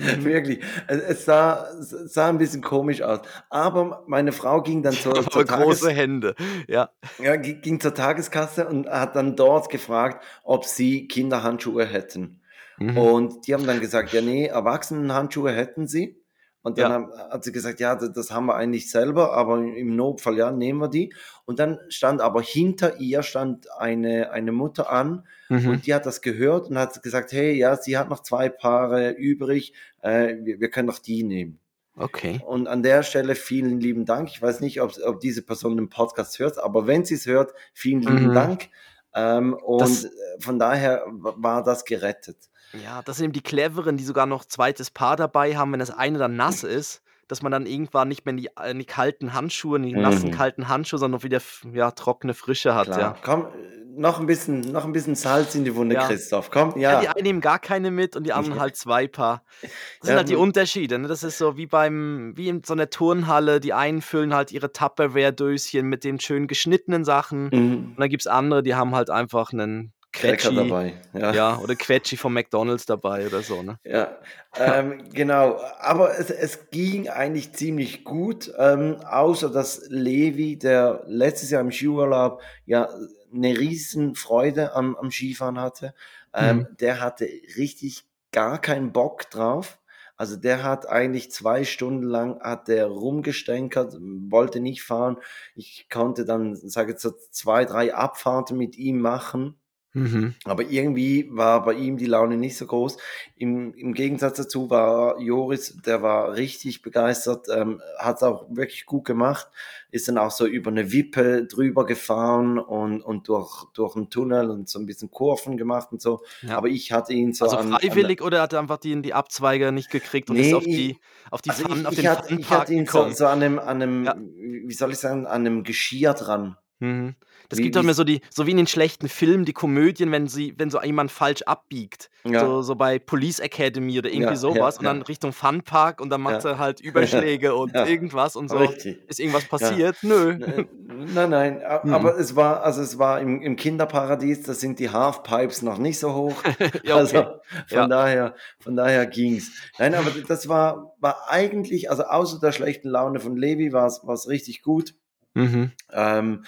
Wirklich. Es, es, sah, es sah ein bisschen komisch aus. Aber meine Frau ging dann zur, zur, Tages, große Hände. Ja. ja, ging ging zur Tageskasse und hat dann dort gefragt, ob sie Kinderhandschuhe hätten. Mhm. Und die haben dann gesagt, ja, nee, Erwachsenenhandschuhe hätten sie. Und dann Ja. haben, hat sie gesagt, ja, das, das haben wir eigentlich selber, aber im Notfall, ja, nehmen wir die. Und dann stand aber hinter ihr stand eine, eine Mutter an Mhm. und die hat das gehört und hat gesagt, hey, ja, sie hat noch zwei Paare übrig, äh, wir, wir können doch die nehmen. Okay. Und an der Stelle vielen lieben Dank. Ich weiß nicht, ob, ob diese Person den Podcast hört, aber wenn sie es hört, vielen lieben Mhm. Dank. Ähm, und Das- von daher war das gerettet. Ja, das sind eben die cleveren, die sogar noch zweites Paar dabei haben, wenn das eine dann nass ist, dass man dann irgendwann nicht mehr in die, in die kalten Handschuhe, in die nassen Mhm. kalten Handschuhe, sondern noch wieder ja, trockene Frische hat. Klar. Ja. Komm, äh, noch ein bisschen, noch ein bisschen Salz in die Wunde, Ja. Christoph. Komm, Ja. ja. die einen nehmen gar keine mit und die anderen halt zwei Paar. Das sind Ja, halt die. Unterschiede. Ne? Das ist so wie beim, wie in so einer Turnhalle. Die einen füllen halt ihre Tupperware-Döschen mit den schön geschnittenen Sachen. Mhm. Und dann gibt es andere, die haben halt einfach einen Cracker dabei. Ja. Ja, oder Quetschi vom McDonalds dabei oder so. Ne? Ja, ähm, genau. Aber es, es ging eigentlich ziemlich gut, ähm, außer dass Levi, der letztes Jahr im Skiurlaub ja eine riesen Freude am, am Skifahren hatte, ähm, Mhm. der hatte richtig gar keinen Bock drauf. Also der hat eigentlich zwei Stunden lang hat der rumgestänkert, wollte nicht fahren. Ich konnte dann, sage jetzt so zwei, drei Abfahrten mit ihm machen. Mhm. Aber irgendwie war bei ihm die Laune nicht so groß. Im, im Gegensatz dazu war Joris, der war richtig begeistert, ähm, hat es auch wirklich gut gemacht, ist dann auch so über eine Wippe drüber gefahren und, und durch, durch einen Tunnel und so ein bisschen Kurven gemacht und so. Ja. Aber ich hatte ihn so Also an, an freiwillig oder hat er einfach die, die Abzweiger nicht gekriegt und ist Nee, auf die auf die also Fun, ich, auf ich, den hatte, ich hatte ihn so, so an einem, an einem Ja. wie soll ich sagen, an einem Geschirr dran. Mhm. Das Wie- gibt doch immer so die, so wie in den schlechten Filmen, die Komödien, wenn sie, wenn so jemand falsch abbiegt. Ja. So, so bei Police Academy oder irgendwie Ja, sowas ja, und dann. Richtung Funpark und dann macht er halt Überschläge und irgendwas und so. Richtig. Ist irgendwas passiert? Nö. Äh, Nein, nein, Mhm. aber es war, also es war im, im Kinderparadies, da sind die Halfpipes noch nicht so hoch. Ja, okay. Also von daher, von daher ging's. Nein, aber das war, war eigentlich, also außer der schlechten Laune von Levi war es, war es richtig gut. Mhm. Ähm,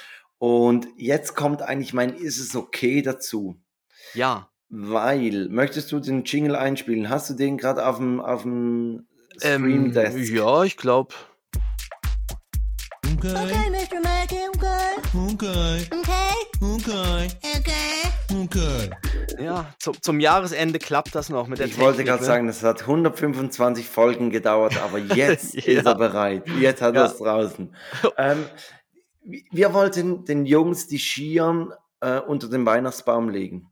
und jetzt kommt eigentlich mein Ist es okay dazu. Ja. Weil, möchtest du den Jingle einspielen? Hast du den gerade auf dem, auf dem Stream Ähm, Desk? ja, ich glaube. Okay, Okay, Mr. Mackey, okay. okay, Okay. okay, Okay. okay. Ja, zum, zum Jahresende klappt das noch mit der Ich wollte Technik, gerade ne? sagen, das hat 125 Folgen gedauert, aber jetzt Ja. ist er bereit. Jetzt hat Ja. er es draußen. Ähm, wir wollten den Jungs die Skiern äh, unter den Weihnachtsbaum legen.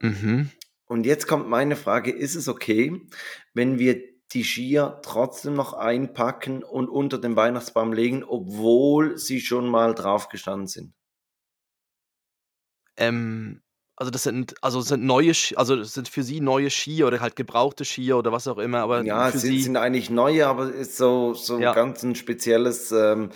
Mhm. Und jetzt kommt meine Frage, ist es okay, wenn wir die Skier trotzdem noch einpacken und unter den Weihnachtsbaum legen, obwohl sie schon mal drauf gestanden sind? Ähm, also das sind, also das sind neue, Ski, also das sind für sie neue Skier oder halt gebrauchte Skier oder was auch immer, aber Ja, für sind, sie. sind eigentlich neue, aber es ist so, so Ja. ganz ein spezielles ähm,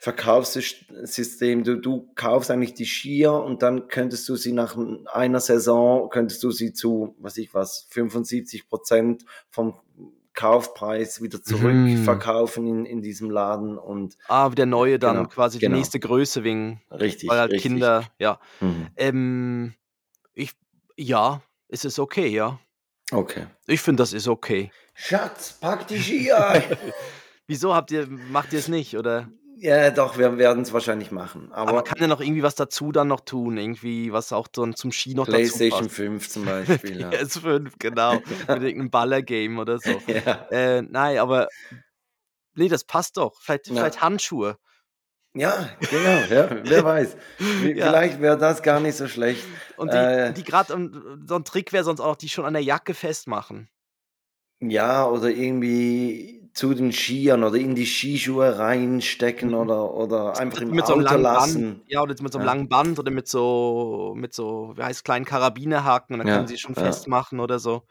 Verkaufssystem. Du, du kaufst eigentlich die Skier und dann könntest du sie nach einer Saison, könntest du sie zu, was ich was, 75 Prozent vom Kaufpreis wieder zurückverkaufen in, in diesem Laden und Ah, der neue dann Genau, quasi die genau. nächste Größe wegen, richtig, weil halt richtig. Kinder, ja. Mhm. Ähm, ich, ja, es ist okay, ja. Okay. Ich finde, das ist okay. Schatz, pack die Skier ein. Wieso habt ihr, macht ihr es nicht, oder? ja, doch, wir werden es wahrscheinlich machen. Aber Aber, man kann ja noch irgendwie was dazu dann noch tun, irgendwie, was auch dann zum Ski noch PlayStation dazu 5 zum Beispiel. ja. passt. PS5, genau. Mit irgendeinem Baller-Game oder so. ja. Äh, nein, aber nee, das passt doch. Vielleicht, Ja. vielleicht Handschuhe. Ja, genau, ja, wer weiß. Ja. Vielleicht wäre das gar nicht so schlecht. Und die, Äh. die gerade, so ein Trick wäre sonst auch, die schon an der Jacke festmachen. Ja, oder irgendwie zu den Skiern oder in die Skischuhe reinstecken oder, oder einfach im Mhm. mit so einem Auto langen lassen. Band. Ja, oder mit so einem Ja. langen Band oder mit so, mit so, wie heißt kleinen Karabinerhaken und dann Ja, können sie schon festmachen oder so.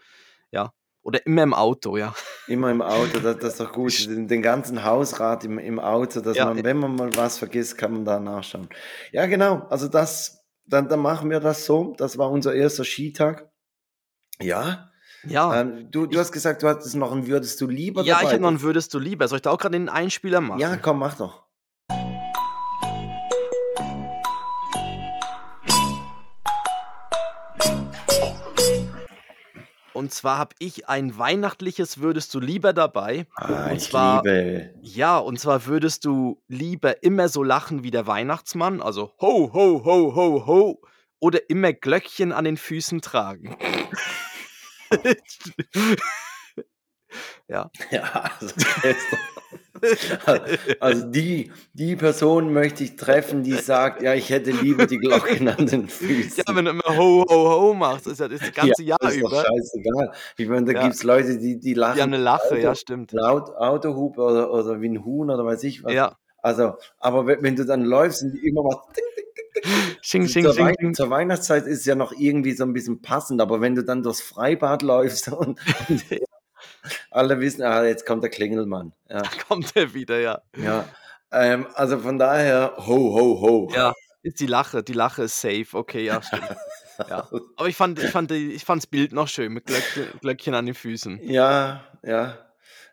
Ja. Oder immer im Auto, ja. Immer im Auto, das, das ist doch gut. Den, ganzen Hausrat im, im Auto, dass Ja. man, wenn man mal was vergisst, kann man da nachschauen. Ja, genau. Also das, dann, dann machen wir das so. Das war unser erster Skitag. Ja. Ja. Ähm, du, du hast gesagt, du hattest noch ein Würdest du lieber ja, ich dabei. habe noch einen Würdest du lieber. Soll ich da auch gerade den Einspieler machen? Ja, komm, mach doch. Und zwar habe ich ein weihnachtliches Würdest du lieber dabei. Ah, Und zwar- liebe. Ja, und zwar würdest du lieber immer so lachen wie der Weihnachtsmann, also ho, ho, ho, ho, ho, oder immer Glöckchen an den Füßen tragen. ja. Ja, also, also die, die Person möchte ich treffen, die sagt, ja, ich hätte lieber die Glocken an den Füßen. ja, wenn du immer ho, ho, ho machst, ist ja das ganze Jahr das ist doch über. scheißegal. Ich meine, da Ja. gibt es Leute, die, die lachen. Die haben eine Lache, Auto, ja, stimmt. Laut Autohupe oder, oder wie ein Huhn oder weiß ich was. Ja. Also, aber wenn, wenn du dann läufst und die immer was. Ding, ding, ding, ding, Sching, sching, zur, sching, Wei sching. zur Weihnachtszeit ist es ja noch irgendwie so ein bisschen passend, aber wenn du dann durchs Freibad läufst und, und alle wissen, ah, jetzt kommt der Klingelmann. Ja, Kommt er wieder, ja. ja. Ähm, also von daher, ho, ho, ho. Ja, ist die Lache, die Lache ist safe, okay, ja, stimmt. Ja. Aber ich fand, ich fand, ich fand das Bild noch schön mit Glöckchen, Glöckchen an den Füßen. Ja, ja.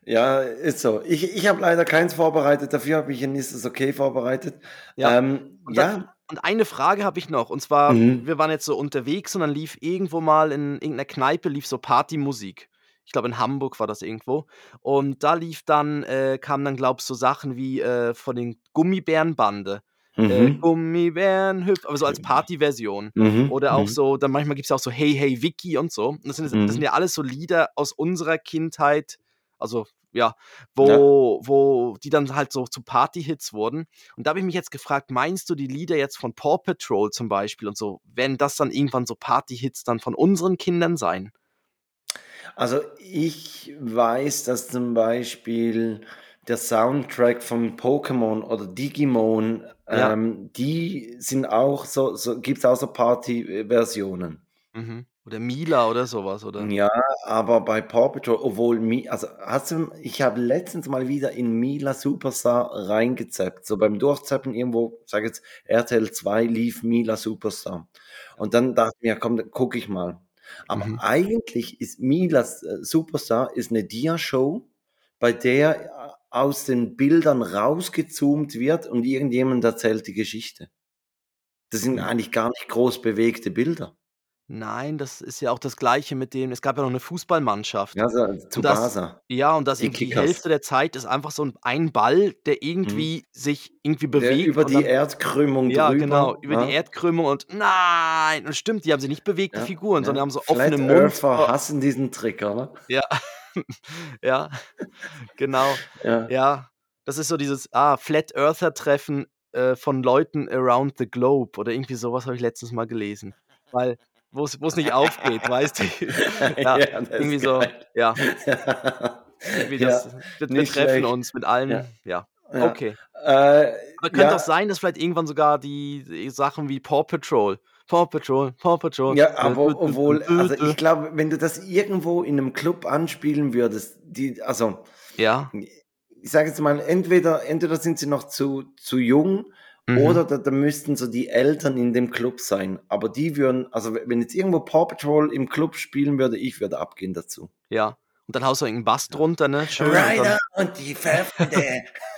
Ja, ist so. Ich, ich habe leider keins vorbereitet, dafür habe ich ein Ist es okay vorbereitet. Ja. Ähm, Und ja, dann- Und eine Frage habe ich noch. Und zwar, Mhm. wir waren jetzt so unterwegs und dann lief irgendwo mal in irgendeiner Kneipe lief so Partymusik. Ich glaube, in Hamburg war das irgendwo. Und da lief dann, äh, kamen dann, glaube ich, so Sachen wie äh, von den Gummibärenbande. Äh, Mhm. Gummibären hüpf, aber so als Partyversion. Mhm. Oder auch mhm. so, dann manchmal gibt es auch so Hey Hey Vicky und so. Und das sind, das Mhm. sind ja alles so Lieder aus unserer Kindheit, also ja, wo, wo die dann halt so zu Party-Hits wurden. Und da habe ich mich jetzt gefragt, meinst du die Lieder jetzt von Paw Patrol zum Beispiel und so, werden das dann irgendwann so Party-Hits dann von unseren Kindern sein? Also ich weiß, dass zum Beispiel der Soundtrack von Pokémon oder Digimon, Ja. ähm, die sind auch so, so gibt es auch so Party-Versionen. Mhm. Oder Mila oder sowas, oder? Ja, aber bei Paw Patrol, obwohl, Mi, also hast du, ich habe letztens mal wieder in Mila Superstar reingezappt. So beim Durchzappen irgendwo, sag jetzt RTL 2 lief Mila Superstar. Und dann dachte ich mir, komm, dann gucke ich mal. Aber Mhm. eigentlich ist Mila äh, Superstar ist eine Dia-Show, bei der äh, aus den Bildern rausgezoomt wird und irgendjemand erzählt die Geschichte. Das sind Mhm. eigentlich gar nicht groß bewegte Bilder. Nein, das ist ja auch das Gleiche mit dem, es gab ja noch eine Fußballmannschaft. Ja, so Und das, Tsubasa, ja, und das die irgendwie die Kickers. Hälfte der Zeit ist einfach so ein, ein Ball, der Mhm. irgendwie sich irgendwie Der bewegt über und die dann, Erdkrümmung ja, drüber. genau, über die Erdkrümmung und nein, und stimmt, die haben sie nicht bewegt, die ja, Figuren, sondern ja. haben so Flat offene Mund. Earther Oh, hassen diesen Trick, oder? ja, ja, genau, Ja. ja. Das ist so dieses, ah, Flat Earther Treffen äh, von Leuten around the globe oder irgendwie sowas habe ich letztens mal gelesen. Weil, wo es nicht aufgeht, weißt du? Ja, ja, irgendwie so, geil. ja, irgendwie ja, das, wir, wir treffen schlecht. uns mit allen, ja, ja. okay. Äh, Aber könnte auch sein, dass vielleicht irgendwann sogar die, die Sachen wie Paw Patrol, Paw Patrol, Paw Patrol, ja, äh, aber dü, dü, obwohl, also ich glaube, wenn du das irgendwo in einem Club anspielen würdest, die, also ja, ich sage jetzt mal, entweder, entweder sind sie noch zu, zu jung mhm, oder da, da müssten so die Eltern in dem Club sein. Aber die würden, also wenn jetzt irgendwo Paw Patrol im Club spielen würde, ich würde abgehen dazu. ja. Und dann haust du irgendeinen Bass drunter, ne, schön, und Ryder und die Pfeffende.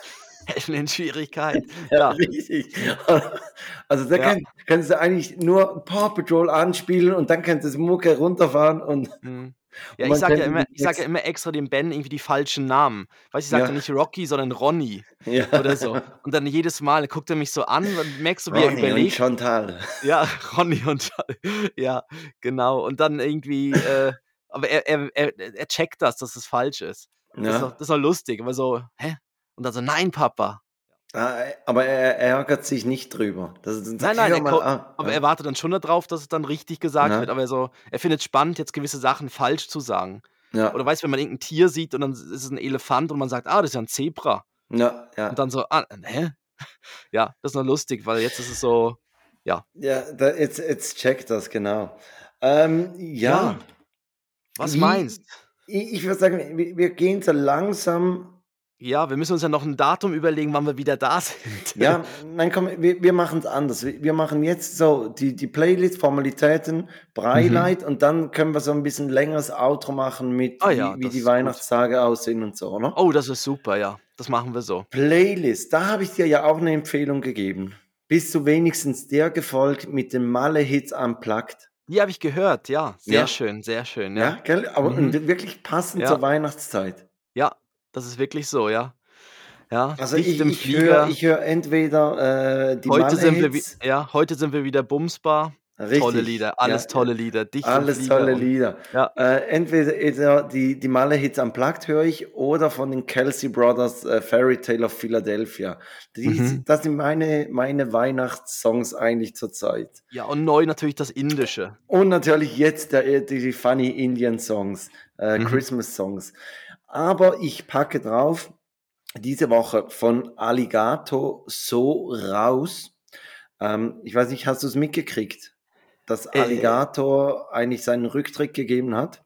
helfen in Schwierigkeit, Ja, richtig. Also da ja, kann, kannst du eigentlich nur Paw Patrol anspielen und dann kannst du das Mucke runterfahren und, mhm. Und Ja, ich man sag ja immer, ich sag ja immer extra dem Ben irgendwie die falschen Namen. Weißt du, ich sag dann Ja, nicht Rocky, sondern Ronny oder so. ja. Und dann jedes Mal guckt er mich so an und merkst du, wie er Ronny und überlegt. Chantal. Ja, Ronny und ja, genau. Und dann irgendwie, äh, aber er, er, er, er checkt das, dass es falsch ist. Das ist doch, Ja. das ist doch lustig. Aber so, hä? Und dann so, nein, Papa. Ah, Aber er ärgert sich nicht drüber. Das, dann Nein, nein, er, mal an. aber er Ja. wartet dann schon darauf, dass es dann richtig gesagt wird. Ja. Aber so, er findet es spannend, jetzt gewisse Sachen falsch zu sagen. Oder Ja. weißt du, wenn man irgendein Tier sieht und dann ist es ein Elefant und man sagt, ah, das ist ja ein Zebra. Ja, Und ja. dann so, ah, hä? Ja, das ist nur lustig, weil jetzt ist es so, ja. Ja, da, jetzt, jetzt checkt das, genau. Ähm, Ja, ja, was wie, meinst? ich, ich würde sagen, wir, wir gehen so langsam Ja, wir müssen uns ja noch ein Datum überlegen, wann wir wieder da sind. Ja, nein, komm, wir, wir machen es anders. Wir wir machen jetzt so die, die Playlist, Formalitäten, Mhm. Breileit und dann können wir so ein bisschen längeres Outro machen mit, Ah wie, ja, wie das die ist gut. Weihnachtstage aussehen und so, oder? Oh, das ist super, ja. Das machen wir so. Playlist, da habe ich dir ja auch eine Empfehlung gegeben. Bist du wenigstens der gefolgt mit dem Malle Hits Unplugged? Die habe ich gehört, ja. Sehr Ja, schön, sehr schön, ja, ja. gell? Aber Mhm. wirklich passend zur Ja, Weihnachtszeit. ja, das ist wirklich so, ja. Ja, Also ich, ich höre hör entweder äh, die Heute Malle sind wir, ja, heute sind wir wieder Bumsbar. Tolle richtig, Lieder, ja, alles ja, tolle Lieder, dicht Alles tolle und Lieder. ja. Äh, entweder die, die Malle-Hits Unplugged höre ich oder von den Kelsey Brothers äh, Fairy Tale of Philadelphia. Die, Mhm. Das sind meine, meine Weihnachtssongs eigentlich zurzeit. Ja, und neu natürlich das Indische. Und natürlich jetzt der, die, die Funny Indian Songs, äh, Mhm. Christmas Songs. Aber ich packe drauf diese Woche von Alligator so raus. Ähm, ich weiß nicht, hast du es mitgekriegt, dass Äh, Alligator eigentlich seinen Rücktritt gegeben hat?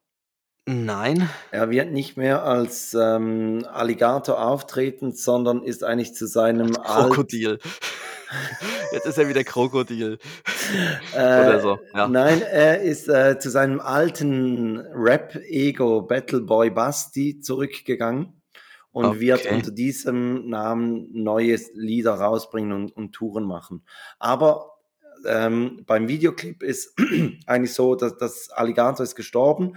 nein. Er wird nicht mehr als ähm, Alligator auftreten, sondern ist eigentlich zu seinem alt, Krokodil. Jetzt ist er wieder Krokodil. Oder äh, so, ja. nein, er ist äh, zu seinem alten Rap-Ego Battleboy Basti zurückgegangen und wird Okay. unter diesem Namen neue Lieder rausbringen und, und Touren machen. Aber ähm, beim Videoclip ist eigentlich so, dass das Alligator ist gestorben.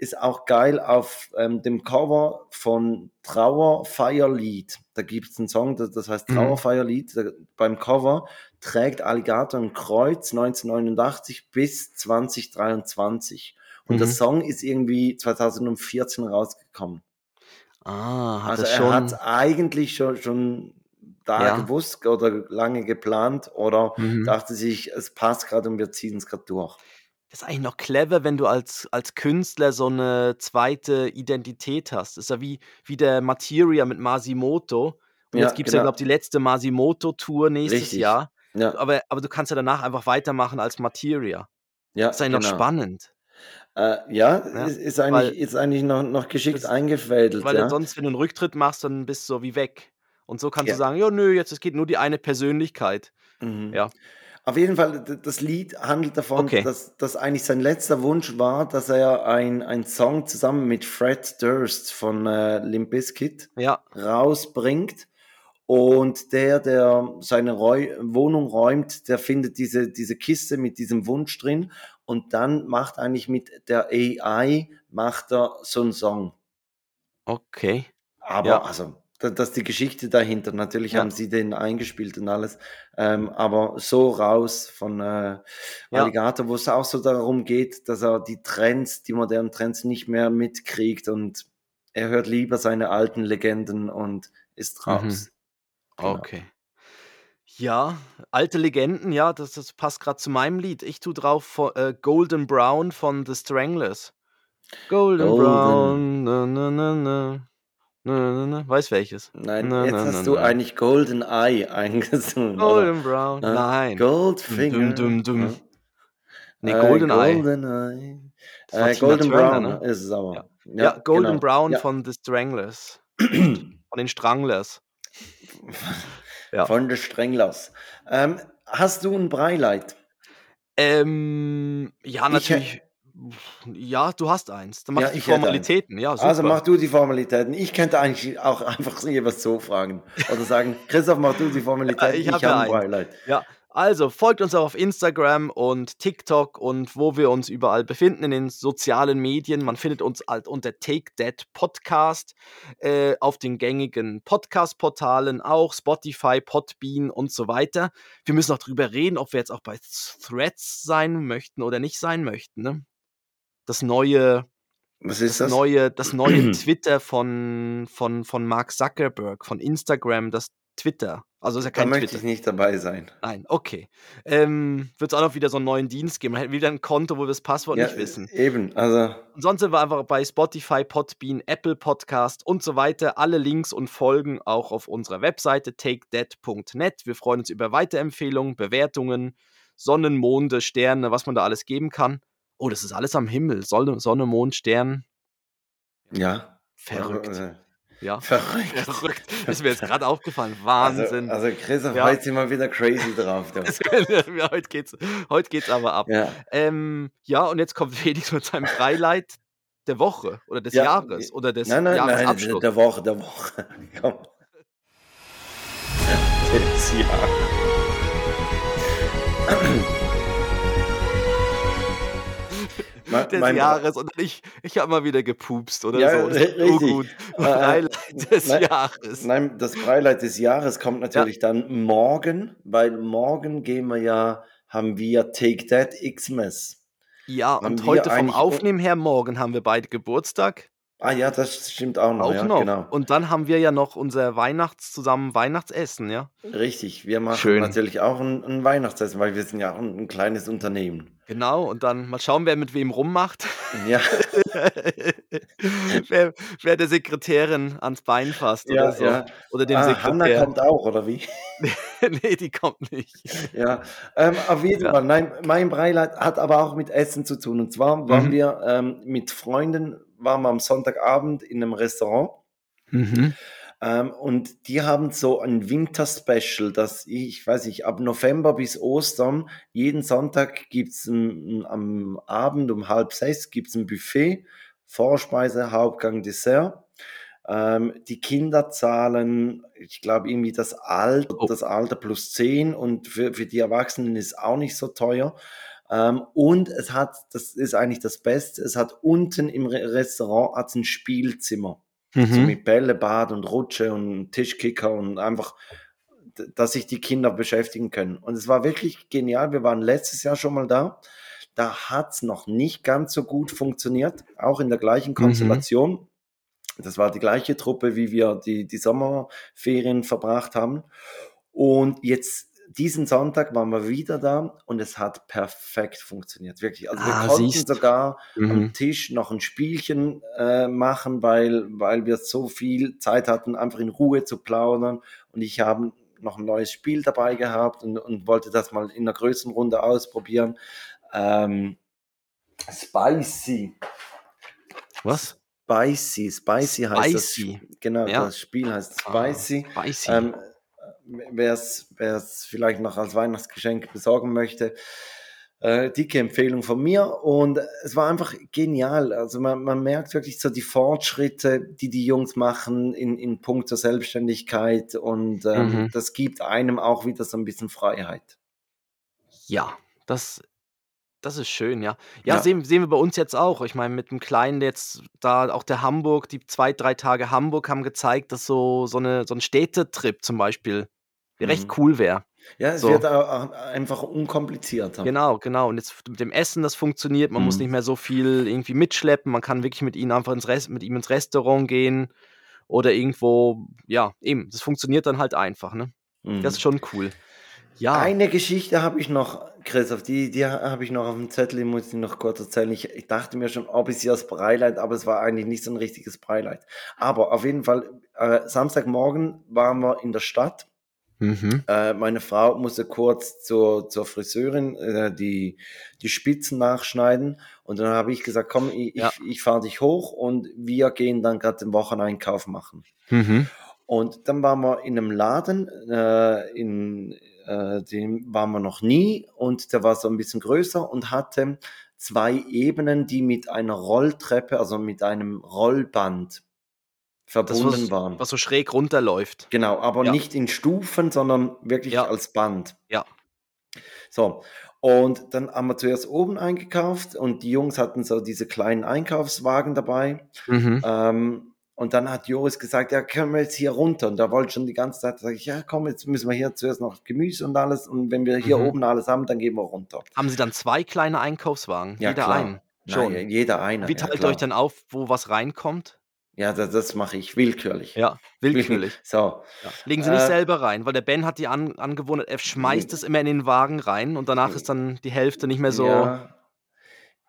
Ist auch geil auf ähm, dem Cover von Trauerfeierlied. Da gibt es einen Song, das, das heißt Mhm. Trauerfeierlied. Da, beim Cover trägt Alligator ein Kreuz 1989 bis 2023. Und der Mhm. Song ist irgendwie 2014 rausgekommen. Ah, hat Also er schon. hat eigentlich schon, schon da Ja. gewusst oder lange geplant oder Mhm. dachte sich, es passt gerade und wir ziehen es gerade durch. Das ist eigentlich noch clever, wenn du als, als Künstler so eine zweite Identität hast. Das ist ja wie, wie der Materia mit Masimoto. Und Ja, jetzt gibt es ja, genau. glaube ich, die letzte Masimoto-Tour nächstes Richtig. Jahr. Ja, Aber, aber du kannst ja danach einfach weitermachen als Materia. ja, Das ist eigentlich noch genau. spannend. Äh, ja, Ja, ist, ist eigentlich, weil- ist eigentlich noch, noch geschickt Das- eingefädelt. Weil ja. sonst, wenn du einen Rücktritt machst, dann bist du so wie weg. Und so kannst Ja. du sagen, ja, nö, jetzt es geht nur die eine Persönlichkeit. Mhm. Ja. Auf jeden Fall, das Lied handelt davon, Okay. dass, dass eigentlich sein letzter Wunsch war, dass er ein, ein Song zusammen mit Fred Durst von äh, Limp Bizkit Ja, rausbringt. Und der, der seine Räu Wohnung räumt, der findet diese, diese Kiste mit diesem Wunsch drin und dann macht eigentlich mit der AI, macht er so einen Song. okay. Aber Ja. also, da- das ist die Geschichte dahinter. Natürlich Ja. haben sie den eingespielt und alles. Ähm, aber so raus von äh, Ja. Alligator, wo es auch so darum geht, dass er die Trends, die modernen Trends nicht mehr mitkriegt und er hört lieber seine alten Legenden und ist Mhm. raus. Genau. Okay. Ja, alte Legenden, ja, das, das passt gerade zu meinem Lied. Ich tue drauf von, äh, Golden Brown von The Stranglers. Golden, Golden. Brown, na, na, na, na, na, na, na. Weiß welches? Nein, Na, jetzt na, hast na, du na. eigentlich Golden Eye eingesungen. Golden Brown. Äh, Nein. Goldfinger. Dum, dum, dum. Ja. Nee, Äh, Golden Eye. Golden Eye. Äh, Golden Brown ne? ist es aber. Ja. Ja, Golden genau. Brown Ja. von The Stranglers. von den Stranglers. Ja. Von der Strenglers. Ähm, hast du ein Breileid? Ähm, ja, Ich natürlich. Ja, du hast eins. Dann mach Ja, ich die. Formalitäten. Ja. Also mach du die Formalitäten. Ich könnte eigentlich auch einfach jeweils so fragen. Oder sagen, Christoph, mach du die Formalitäten. ich ich hab habe ein einen. Breileid. Ja, also folgt uns auch auf Instagram und TikTok und wo wir uns überall befinden in den sozialen Medien. Man findet uns halt unter Take That Podcast äh, auf den gängigen Podcast-Portalen, auch Spotify, Podbean und so weiter. Wir müssen auch drüber reden, ob wir jetzt auch bei Threads sein möchten oder nicht sein möchten. Ne? Das neue, Was ist das das? neue, das neue Twitter von, von, von Mark Zuckerberg, von Instagram, das Twitter. Also ist ja Da kein möchte Twitter. ich nicht dabei sein. Nein, okay. Ähm, Wird es auch noch wieder so einen neuen Dienst geben? Man hätte wieder ein Konto, wo wir das Passwort Ja, nicht wissen. eben. Also, Und sonst sind wir einfach bei Spotify, Podbean, Apple Podcast und so weiter. Alle Links und Folgen auch auf unserer Webseite takethat.net. Wir freuen uns über Weiterempfehlungen, Bewertungen, Sonnen, Monde, Sterne, was man da alles geben kann. Oh, das ist alles am Himmel. Sonne, Sonne Mond, Stern. ja. Verrückt. Äh, Ja. Verrückt. Verrückt. Das ist mir jetzt gerade aufgefallen. Wahnsinn. Also, also Christoph, Ja. heute sind wir wieder crazy drauf. Ja, heute, geht's, heute geht's aber ab. Ja. Ähm, ja, und jetzt kommt Felix mit seinem Beileid der Woche oder des Ja, Jahres oder des Nein, nein, nein, der, Jahresabschlusses. der Woche, der Woche. Komm. Des Jahres. Mein- des mein- Jahres und ich, ich habe mal wieder gepupst oder Ja, so. Das richtig. gut. Äh, Beileid des nein, Jahres. Nein, das Beileid des Jahres kommt natürlich dann morgen, weil morgen gehen wir ja, haben wir Take That Xmas. Ja, haben und heute vom Aufnehmen her, morgen haben wir beide Geburtstag. Ah ja, das stimmt auch noch. Auch ja, noch. Genau. Und dann haben wir ja noch unser Weihnachts zusammen Weihnachtsessen, ja. Richtig, wir machen Schön. natürlich auch ein, ein Weihnachtsessen, weil wir sind ja auch ein, ein kleines Unternehmen. Genau, und dann mal schauen, wer mit wem rummacht. Ja, wer, wer der Sekretärin ans Bein fasst ja, oder so. ja. Oder dem Ah, Hanna Sekretär. kommt auch, oder wie? nee, die kommt nicht. Ja, ähm, auf jeden. Fall. Nein, mein Beileid hat aber auch mit Essen zu tun. Und zwar waren Mhm. wir ähm, mit Freunden, waren wir am Sonntagabend in einem Restaurant. Mhm. Ähm, und die haben so ein Winter-Special, das ich weiß nicht, ab November bis Ostern, jeden Sonntag gibt es am Abend um halb sechs gibt's ein Buffet, Vorspeise, Hauptgang, Dessert. Ähm, die Kinder zahlen, ich glaube, irgendwie das Alter, Oh. das Alter plus 10 und für, für die Erwachsenen ist auch nicht so teuer. Ähm, und es hat, das ist eigentlich das Beste, es hat unten im Re Restaurant hat's ein Spielzimmer. So Mhm. mit Bällebad und Rutsche und Tischkicker und einfach, dass sich die Kinder beschäftigen können. Und es war wirklich genial. Wir waren letztes Jahr schon mal da. Da hat's noch nicht ganz so gut funktioniert, auch in der gleichen Konstellation. Das war die gleiche Truppe, wie wir die, die Sommerferien verbracht haben. Und jetzt diesen Sonntag waren wir wieder da und es hat perfekt funktioniert, wirklich. Also wir Ah, konnten siehst. sogar Mhm. am Tisch noch ein Spielchen äh, machen, weil, weil wir so viel Zeit hatten, einfach in Ruhe zu plaudern. Und ich habe noch ein neues Spiel dabei gehabt und, und wollte das mal in einer größeren Runde ausprobieren. Ähm, Spicy. Was? Spicy, Spicy heißt das. Spicy. Genau, Ja. das Spiel heißt Ah, Spicy. Spicy. Ähm, Wer es vielleicht noch als Weihnachtsgeschenk besorgen möchte, äh, dicke Empfehlung von mir. Und es war einfach genial. Also man, man merkt wirklich so die Fortschritte, die die Jungs machen in, in puncto Selbstständigkeit. Und ähm, Mhm. das gibt einem auch wieder so ein bisschen Freiheit. Ja, das, das ist schön, ja. Ja, Ja. Sehen, sehen wir bei uns jetzt auch. Ich meine, mit dem Kleinen jetzt da, auch der Hamburg, die zwei, drei Tage Hamburg haben gezeigt, dass so, so, eine, so ein Städtetrip zum Beispiel recht Mhm. cool wäre. Ja, es So. wird einfach unkomplizierter. Genau, genau. Und jetzt mit dem Essen, das funktioniert. Man muss Mhm. nicht mehr so viel irgendwie mitschleppen. Man kann wirklich mit ihnen einfach ins Rest, mit ihm ins Restaurant gehen oder irgendwo, ja, eben. Das funktioniert dann halt einfach, ne? Mhm. Das ist schon cool. Ja. Eine Geschichte habe ich noch, Christoph, die, die habe ich noch auf dem Zettel, die muss ich noch kurz erzählen. Ich, ich dachte mir schon, ob ich sie als Breileid, aber es war eigentlich nicht so ein richtiges Breileid. Aber auf jeden Fall, äh, Samstagmorgen waren wir in der Stadt. Mhm. Äh, meine Frau musste kurz zur, zur Friseurin äh, die, die Spitzen nachschneiden. Und dann habe ich gesagt, komm, ich, Ja. ich, ich fahre dich hoch und wir gehen dann gerade den Wocheneinkauf machen. Mhm. Und dann waren wir in einem Laden, äh, in äh, dem waren wir noch nie und der war so ein bisschen größer und hatte zwei Ebenen, die mit einer Rolltreppe, also mit einem Rollband Das, verbunden was, waren. was so schräg runterläuft. Genau, aber Ja. nicht in Stufen, sondern wirklich Ja. als Band. Ja. So, und dann haben wir zuerst oben eingekauft und die Jungs hatten so diese kleinen Einkaufswagen dabei. Mhm. Ähm, und dann hat Joris gesagt, ja, können wir jetzt hier runter? Und da wollte schon die ganze Zeit, sage ich, ja, komm, jetzt müssen wir hier zuerst noch Gemüse und alles. Und wenn wir hier Mhm. oben alles haben, dann gehen wir runter. Haben Sie dann zwei kleine Einkaufswagen? Ja, Jeder klar. einen? Schon. Nein, jeder einer. Wie ja, teilt ihr klar. euch dann auf, wo was reinkommt? Ja, das, das mache ich willkürlich. Ja, willkürlich. So, Ja. Legen Sie nicht Äh, selber rein, weil der Ben hat die an, Angewohnheit, er schmeißt es immer in den Wagen rein und danach ist dann die Hälfte nicht mehr so. Ja.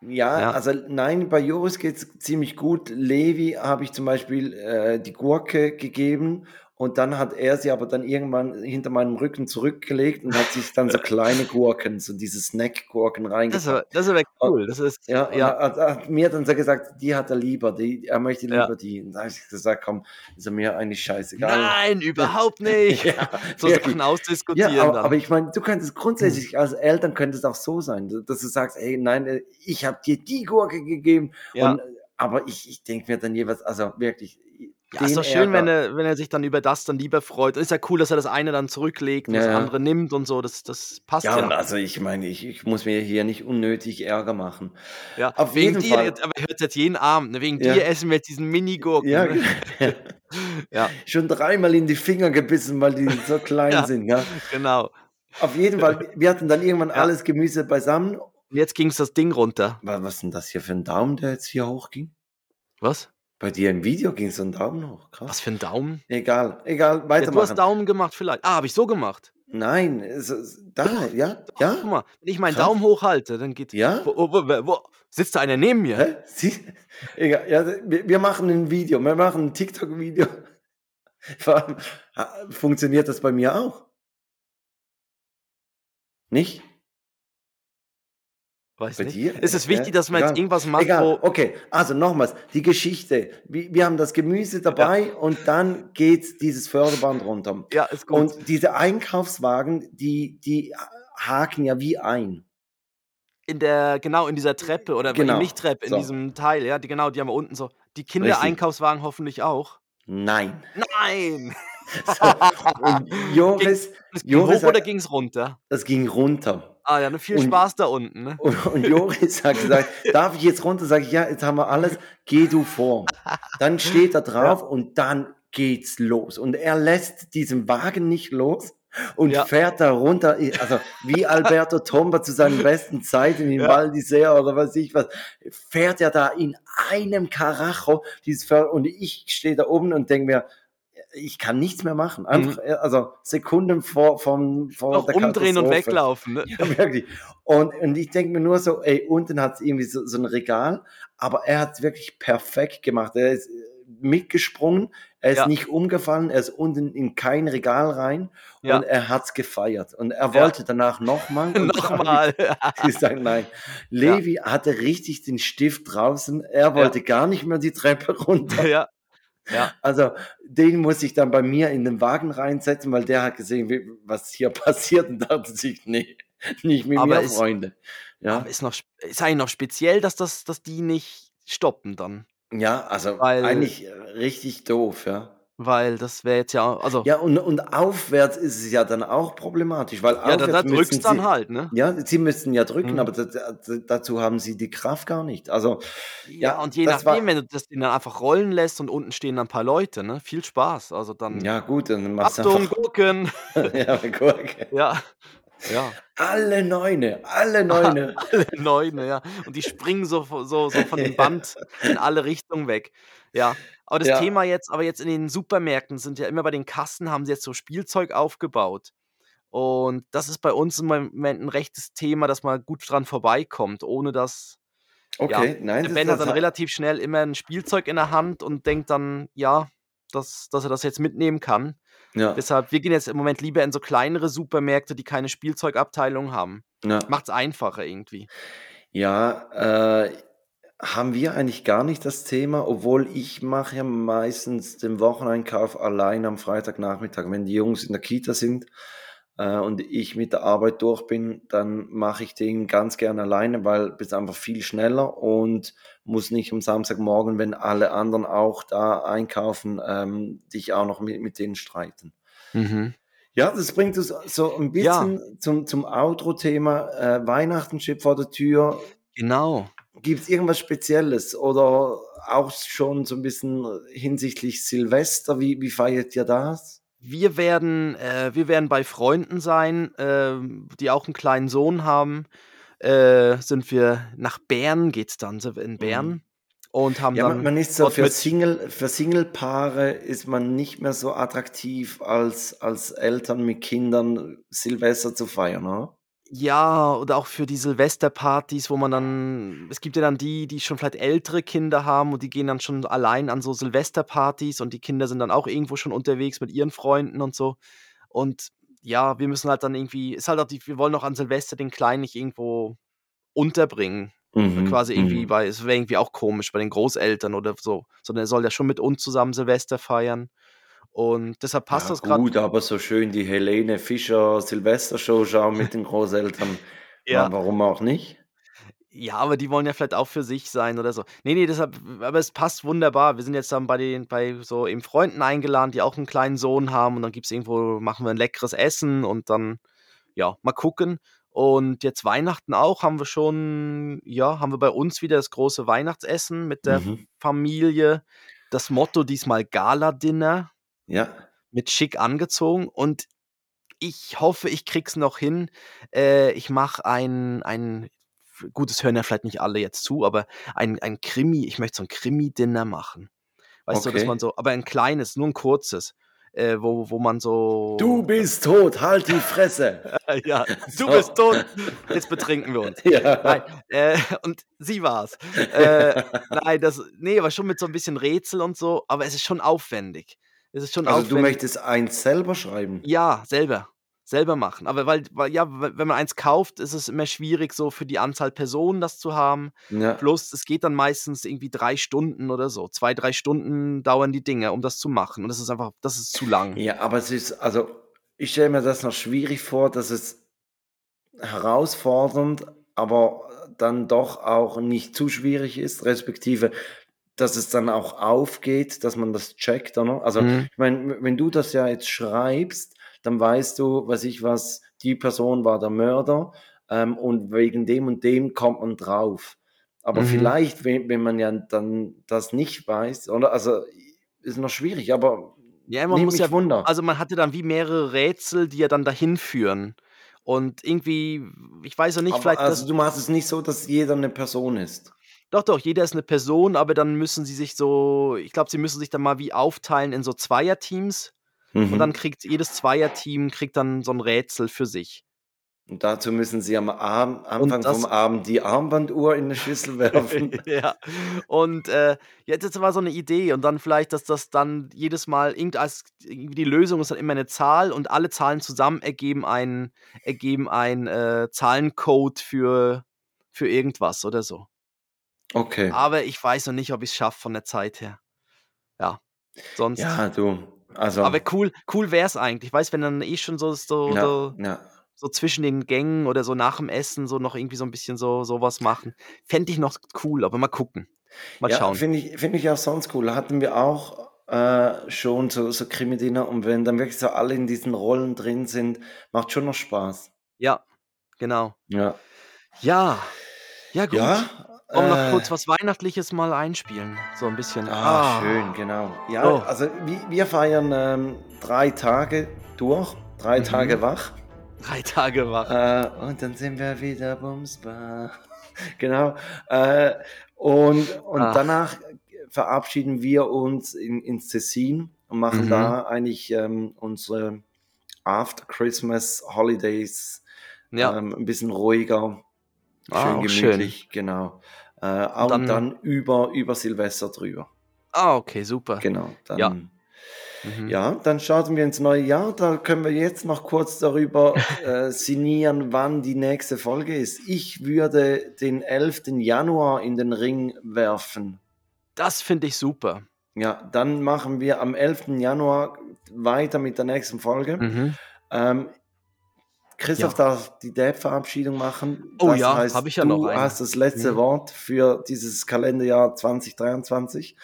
Ja, Ja. also nein, bei Joris geht's ziemlich gut. Levi habe ich zum Beispiel äh, die Gurke gegeben und dann hat er sie aber dann irgendwann hinter meinem Rücken zurückgelegt und hat sich dann so kleine Gurken, so diese Snack-Gurken reingepackt. das ist aber cool. Das ist, Ja, ja. Hat, hat mir dann so gesagt, die hat er lieber, die, er möchte Ja. lieber die. Und da habe ich gesagt, komm, ist mir eigentlich scheißegal. Nein, überhaupt nicht. Ja, so. Sachen ausdiskutieren Ja, aber, aber ich meine, du könntest grundsätzlich als Eltern könnte es auch so sein, dass du sagst, ey, nein, äh, ich habe dir die Gurke gegeben. Ja. Und, äh, aber ich, ich denke mir dann jeweils, also wirklich. Ja, ist doch schön, wenn er, wenn er sich dann über das dann lieber freut. Ist ja cool, dass er das eine dann zurücklegt und Ja, das andere nimmt und so. Das, das passt Ja, ja. und also ich meine, ich, ich muss mir hier nicht unnötig Ärger machen. ja. auf Wegen jeden dir, Fall. jetzt, aber er hört jetzt jeden Abend. Ne? Wegen Ja. dir essen wir jetzt diesen Mini-Gurken. Ja, ne? ja, schon dreimal in die Finger gebissen, weil die so klein sind. Ja. genau. Auf jeden Fall, wir hatten dann irgendwann alles Gemüse beisammen. Und jetzt ging es das Ding runter. Wa- Was ist denn das hier für ein Daumen, der jetzt hier hochging? Was? Bei dir im Video ging so ein Daumen hoch. Krass. Was für ein Daumen? Egal, egal, Ja, du hast weitermachen. Daumen gemacht vielleicht. Ah, habe ich so gemacht. Nein, es, da, ja, Guck ja, mal, wenn ich meinen Krass. Daumen hochhalte, dann geht. ja. Wo, wo, wo, sitzt da einer neben mir? Hä? Sie, egal, ja, wir, wir machen ein Video, wir machen ein TikTok-Video. Funktioniert das bei mir auch? Nicht? Weiß Bei nicht. dir? Ist es Ja, wichtig, dass man jetzt irgendwas macht, Egal, wo. okay, also nochmals, die Geschichte. Wir, wir haben das Gemüse dabei und dann geht dieses Förderband runter. Ja, ist gut. Und diese Einkaufswagen, die, die haken ja wie ein. in der, genau, in dieser Treppe oder Genau, nicht Treppe, in so. diesem Teil, ja, die, genau, die haben wir unten so. Die Kindereinkaufswagen hoffentlich auch. Nein. Nein! Und Joris, ging Joris hoch oder ging es runter? das ging runter. Ah ja, ne, viel Und- Spaß da unten, ne? Und, und Joris hat gesagt, darf ich jetzt runter? Sag ich, ja, jetzt haben wir alles, geh du vor. Dann steht er drauf und dann geht's los. Und er lässt diesen Wagen nicht los und Ja. fährt da runter, also wie Alberto Tomba zu seinen besten Zeiten in Ja. Val d'Isère oder was ich was, fährt er da in einem Karacho dieses Fer- und ich stehe da oben und denke mir, ich kann nichts mehr machen. Einfach, äh, also Sekunden vor, vom, vor Mhm. Noch der umdrehen und weglaufen, ne? Ja, wirklich. Und, und ich denke mir nur so, ey, unten hat es irgendwie so, so ein Regal, aber er hat es wirklich perfekt gemacht. Er ist äh, mitgesprungen, er ist Ja. nicht umgefallen, er ist unten in kein Regal rein Ja. und er hat es gefeiert. Und er wollte danach nochmal. Nochmal. Ich sage nein. Levi hatte richtig den Stift draußen, er wollte gar nicht mehr die Treppe runter. ja. Ja. Also den muss ich dann bei mir in den Wagen reinsetzen, weil der hat gesehen, was hier passiert und dachte sich, nee, nicht mit Aber mir, ist- Freunde. Ja, Aber ist, noch, ist eigentlich noch speziell, dass, das, dass die nicht stoppen dann. ja, also Weil- eigentlich äh, richtig doof, ja. Weil das wäre jetzt ja, also, Ja, und, und aufwärts ist es ja dann auch problematisch, weil ja da, da aufwärts müssen drückst dann sie, halt, ne? Ja, sie müssten ja drücken, Mhm. aber da, da, dazu haben sie die Kraft gar nicht. Also, Ja, ja, und je das war- nachdem, wenn du das dann einfach rollen lässt und unten stehen dann ein paar Leute, ne? Viel Spaß. Also dann. ja gut, dann machst du Achtung, gucken. ja, Gurke. Ja. Ja. Alle Neune, alle Neune. Alle Neune, ja. Und die springen so, so, so von dem Band in alle Richtungen weg. Ja. Aber das Ja. Thema jetzt, aber jetzt in den Supermärkten sind ja immer bei den Kassen, haben sie jetzt so Spielzeug aufgebaut. Und das ist bei uns im Moment ein rechtes Thema, dass man gut dran vorbeikommt, ohne dass Okay, nein, der Ben hat dann relativ schnell immer ein Spielzeug in der Hand und denkt dann, ja, dass, dass er das jetzt mitnehmen kann. Ja, Deshalb, wir gehen jetzt im Moment lieber in so kleinere Supermärkte, die keine Spielzeugabteilung haben. ja. Macht's einfacher irgendwie. Ja, äh, haben wir eigentlich gar nicht das Thema, obwohl ich mache ja meistens den Wocheneinkauf allein am Freitagnachmittag. Wenn die Jungs in der Kita sind äh, und ich mit der Arbeit durch bin, dann mache ich den ganz gerne alleine, weil es einfach viel schneller und muss nicht am Samstagmorgen, wenn alle anderen auch da einkaufen, ähm, dich auch noch mit, mit denen streiten. Ja, das bringt uns so ein Ja. bisschen zum, zum Outro-Thema. Äh, Weihnachten steht vor der Tür. Genau. Gibt es irgendwas Spezielles oder auch schon so ein bisschen hinsichtlich Silvester? Wie, wie feiert ihr das? Wir werden, äh, wir werden bei Freunden sein, ähm, die auch einen kleinen Sohn haben. Äh, sind wir nach Bern, geht's dann, sind wir in Bern und haben Ja, dann man, man ist so für Single, für Singlepaare ist man nicht mehr so attraktiv als, als Eltern mit Kindern Silvester zu feiern, oder? Ja, oder auch für die Silvesterpartys, wo man dann, es gibt ja dann die, die schon vielleicht ältere Kinder haben und die gehen dann schon allein an so Silvesterpartys und die Kinder sind dann auch irgendwo schon unterwegs mit ihren Freunden und so. Und ja, wir müssen halt dann irgendwie, ist halt auch die, wir wollen auch an Silvester den Kleinen nicht irgendwo unterbringen. Mhm, Quasi irgendwie mhm. bei, es wäre irgendwie auch komisch bei den Großeltern oder so, sondern er soll ja schon mit uns zusammen Silvester feiern. Und deshalb passt ja, das gerade. gut, aber so schön die Helene Fischer Silvestershow schauen mit den Großeltern. Ja. Wa- Warum auch nicht? Ja, aber die wollen ja vielleicht auch für sich sein oder so. Nee, nee, deshalb, aber es passt wunderbar. Wir sind jetzt dann bei den, bei so eben Freunden eingeladen, die auch einen kleinen Sohn haben und dann gibt es irgendwo, machen wir ein leckeres Essen und dann, ja, mal gucken. Und jetzt Weihnachten auch, haben wir schon, ja, haben wir bei uns wieder das große Weihnachtsessen mit der Mhm. Familie. Das Motto diesmal Gala-Dinner Ja. mit schick angezogen und ich hoffe, ich krieg's noch hin. Äh, ich mache ein, ein, gut, das hören ja vielleicht nicht alle jetzt zu, aber ein, ein Krimi, ich möchte so ein Krimi-Dinner machen. Weißt du, dass Okay. man so, aber ein kleines, nur ein kurzes, äh, wo, wo man so. Du bist tot, halt die Fresse. ja, du So. bist tot. Jetzt betrinken wir uns. ja. Nein, äh, und sie war's. Äh, nein, das, nee, aber schon mit so ein bisschen Rätsel und so, aber es ist schon aufwendig. Es ist schon Also aufwendig. du möchtest eins selber schreiben? Ja, selber. Selber machen. Aber weil, weil, ja, wenn man eins kauft, ist es immer schwierig, so für die Anzahl Personen das zu haben. Ja. Plus, es geht dann meistens irgendwie drei Stunden oder so. Zwei, drei Stunden dauern die Dinge, um das zu machen. Und das ist einfach, das ist zu lang. Ja, aber es ist, also ich stelle mir das noch schwierig vor, dass es herausfordernd, aber dann doch auch nicht zu schwierig ist, respektive, dass es dann auch aufgeht, dass man das checkt, oder? Also, Mhm. ich meine, wenn du das ja jetzt schreibst, dann weißt du, was ich was, die Person war der Mörder, ähm, und wegen dem und dem kommt man drauf. Aber Mhm. vielleicht, wenn, wenn man ja dann das nicht weiß, oder? Also ist noch schwierig, aber Ja, man muss ja Wunder. also, man hatte dann wie mehrere Rätsel, die ja dann dahin führen. Und irgendwie, ich weiß ja nicht, aber vielleicht also du machst es nicht so, dass jeder eine Person ist. doch, doch, jeder ist eine Person, aber dann müssen sie sich so ich glaube, sie müssen sich dann mal wie aufteilen in so Zweierteams und Mhm. dann kriegt jedes Zweierteam kriegt dann so ein Rätsel für sich. Und dazu müssen sie am Abend, Anfang das- vom Abend die Armbanduhr in eine Schüssel werfen. Ja. Und, äh, ja, das war so eine Idee und dann vielleicht, dass das dann jedes Mal irgend als irgendwie die Lösung ist dann immer eine Zahl und alle Zahlen zusammen ergeben einen ergeben einen, äh, Zahlencode für für irgendwas oder so. Okay. Aber ich weiß noch nicht, ob ich's schaffe von der Zeit her. Ja, sonst Ja, du. Also. aber cool cool wär's eigentlich. Weißt, wenn dann eh schon so so ja, so ja. so zwischen den Gängen oder so nach dem Essen so noch irgendwie so 'n bisschen so so was machen. Fände ich noch cool, aber mal gucken. Mal Ja, schauen. finde ich, finde ich auch sonst cool. Hatten wir auch äh, schon so, so Krimi-Dinner und wenn dann wirklich so alle in diesen Rollen drin sind, macht schon noch Spaß. Ja, genau. Ja. Ja. Ja, gut. Ja. Wollen wir noch äh, kurz was Weihnachtliches mal einspielen? So 'n bisschen. Ah, schön, genau. Ja, Oh. also wir, wir feiern ähm, drei Tage durch, drei Mhm. Tage wach. 3 Tage wach. Äh, und dann sind wir wieder bumsbar. genau. Äh, und und Ach. danach verabschieden wir uns in, ins Tessin und machen Mhm. da eigentlich ähm, unsere After Christmas Holidays Ja. ähm, ein bisschen ruhiger, Ah, schön auch gemütlich, genau. Äh, und dann- dann, über, über Silvester drüber. Ah, okay, super. Genau. Dann, Ja. ja. Mhm. Ja, dann starten wir ins neue Jahr. Da können wir jetzt noch kurz darüber äh, sinnieren, wann die nächste Folge ist. Ich würde den 11. Januar in den Ring werfen. Das finde ich super. Ja, dann machen wir am 11. Januar weiter mit der nächsten Folge. Mhm. Ähm, Christoph darf die Dad-Verabschiedung machen. Oh Das ja, heißt, hab ich ja du noch eine. hast das letzte Mhm. Wort für dieses Kalenderjahr 2023.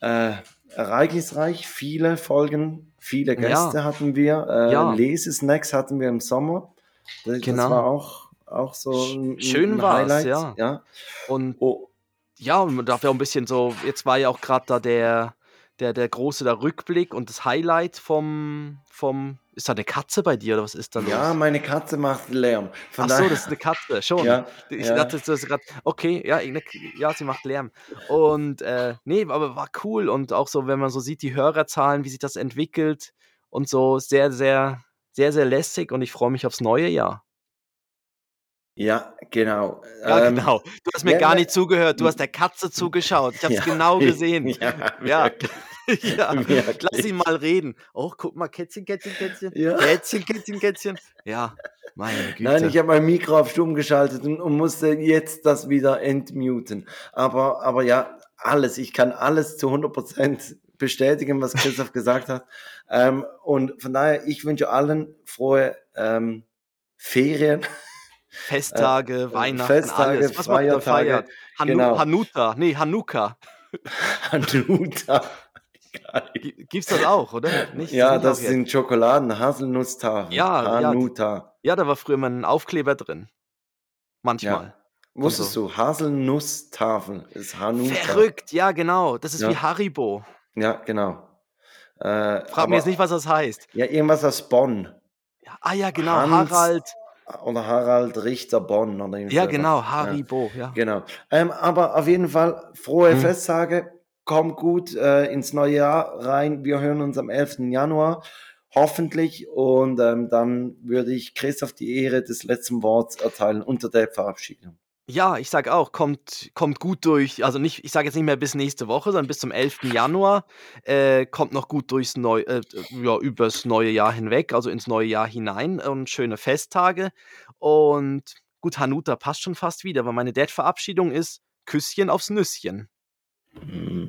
Äh, ereignisreich, viele Folgen, viele Ja. Gäste hatten wir. Äh, Ja. Lesesnacks hatten wir im Sommer. Das, Genau. das war auch, auch so ein, Schön ein war's, Highlight. ja. ja. Und Oh, ja, und man darf ja auch 'n bisschen so jetzt war ja auch grad da der der der große der Rückblick und das Highlight vom vom ist da 'ne Katze bei dir oder was ist da los? ja, meine Katze macht Lärm. Von Ach so, das ist 'ne Katze, schon. Ja, Ich ja. dachte, das ist grad okay, ja, ja, sie macht Lärm. Und, äh, ne, aber war cool und auch so, wenn man so sieht, die Hörerzahlen, wie sich das entwickelt und so sehr, sehr sehr, sehr lässig und ich freue mich aufs neue Jahr. Ja, genau. Ja, Ähm, genau. Du hast mir ja, gar nicht zugehört. Du hast der Katze zugeschaut. Ich habe es Ja, genau gesehen. Ja, Ja. lass ihn mal reden. Oh, guck mal, Kätzchen, Kätzchen, Kätzchen. Ja. Kätzchen, Kätzchen, Kätzchen. Ja, meine Güte. Nein, ich habe mein Mikro auf stumm geschaltet und, und musste jetzt das wieder entmuten. Aber, aber ja, alles. Ich kann alles zu 100% bestätigen, was Christoph gesagt hat. Ähm, und von daher, ich wünsche allen frohe ähm, Ferien, Festtage, Weihnachten, äh, Festtage, alles. Was macht Feiertage, feiert? Hanu genau. Hanuta, nee, Hanukkah. Hanuta. Gibt's das auch, oder? Nicht? Ja, sind das sind Schokoladen, Haselnussztafeln. Ja, ja. Hanuta. Ja, da war früher mal ein Aufkleber drin. Manchmal. Wusstest so. du, Haselnusstafel ist Hanuta. Verrückt, ja, genau. Das ist Ja. wie Haribo. Ja, genau. Äh, Frag aber- mir jetzt nicht, was das heißt. Ja, irgendwas aus Bonn. Ja, ah ja, genau, Hans- Harald. Oder Harald Richter Bonn. Oder Ja, genau, Haribo, ja. Ja, genau. Ähm, aber auf jeden Fall frohe Hm. Festtage. Kommt gut äh, ins neue Jahr rein. Wir hören uns am 11. Januar. Hoffentlich. Und ähm, dann würde ich Christoph die Ehre des letzten Worts erteilen unter der Verabschiedung. Ja, ich sag auch, kommt, kommt gut durch. Also nicht, ich sage jetzt nicht mehr bis nächste Woche, sondern bis zum 11. Januar. Äh, kommt noch gut durchs neu, äh, ja, übers neue Jahr hinweg, also ins neue Jahr hinein und schöne Festtage. Und gut, Hanuta passt schon fast wieder, weil meine Dad-Verabschiedung ist Küsschen aufs Nüsschen. Mm.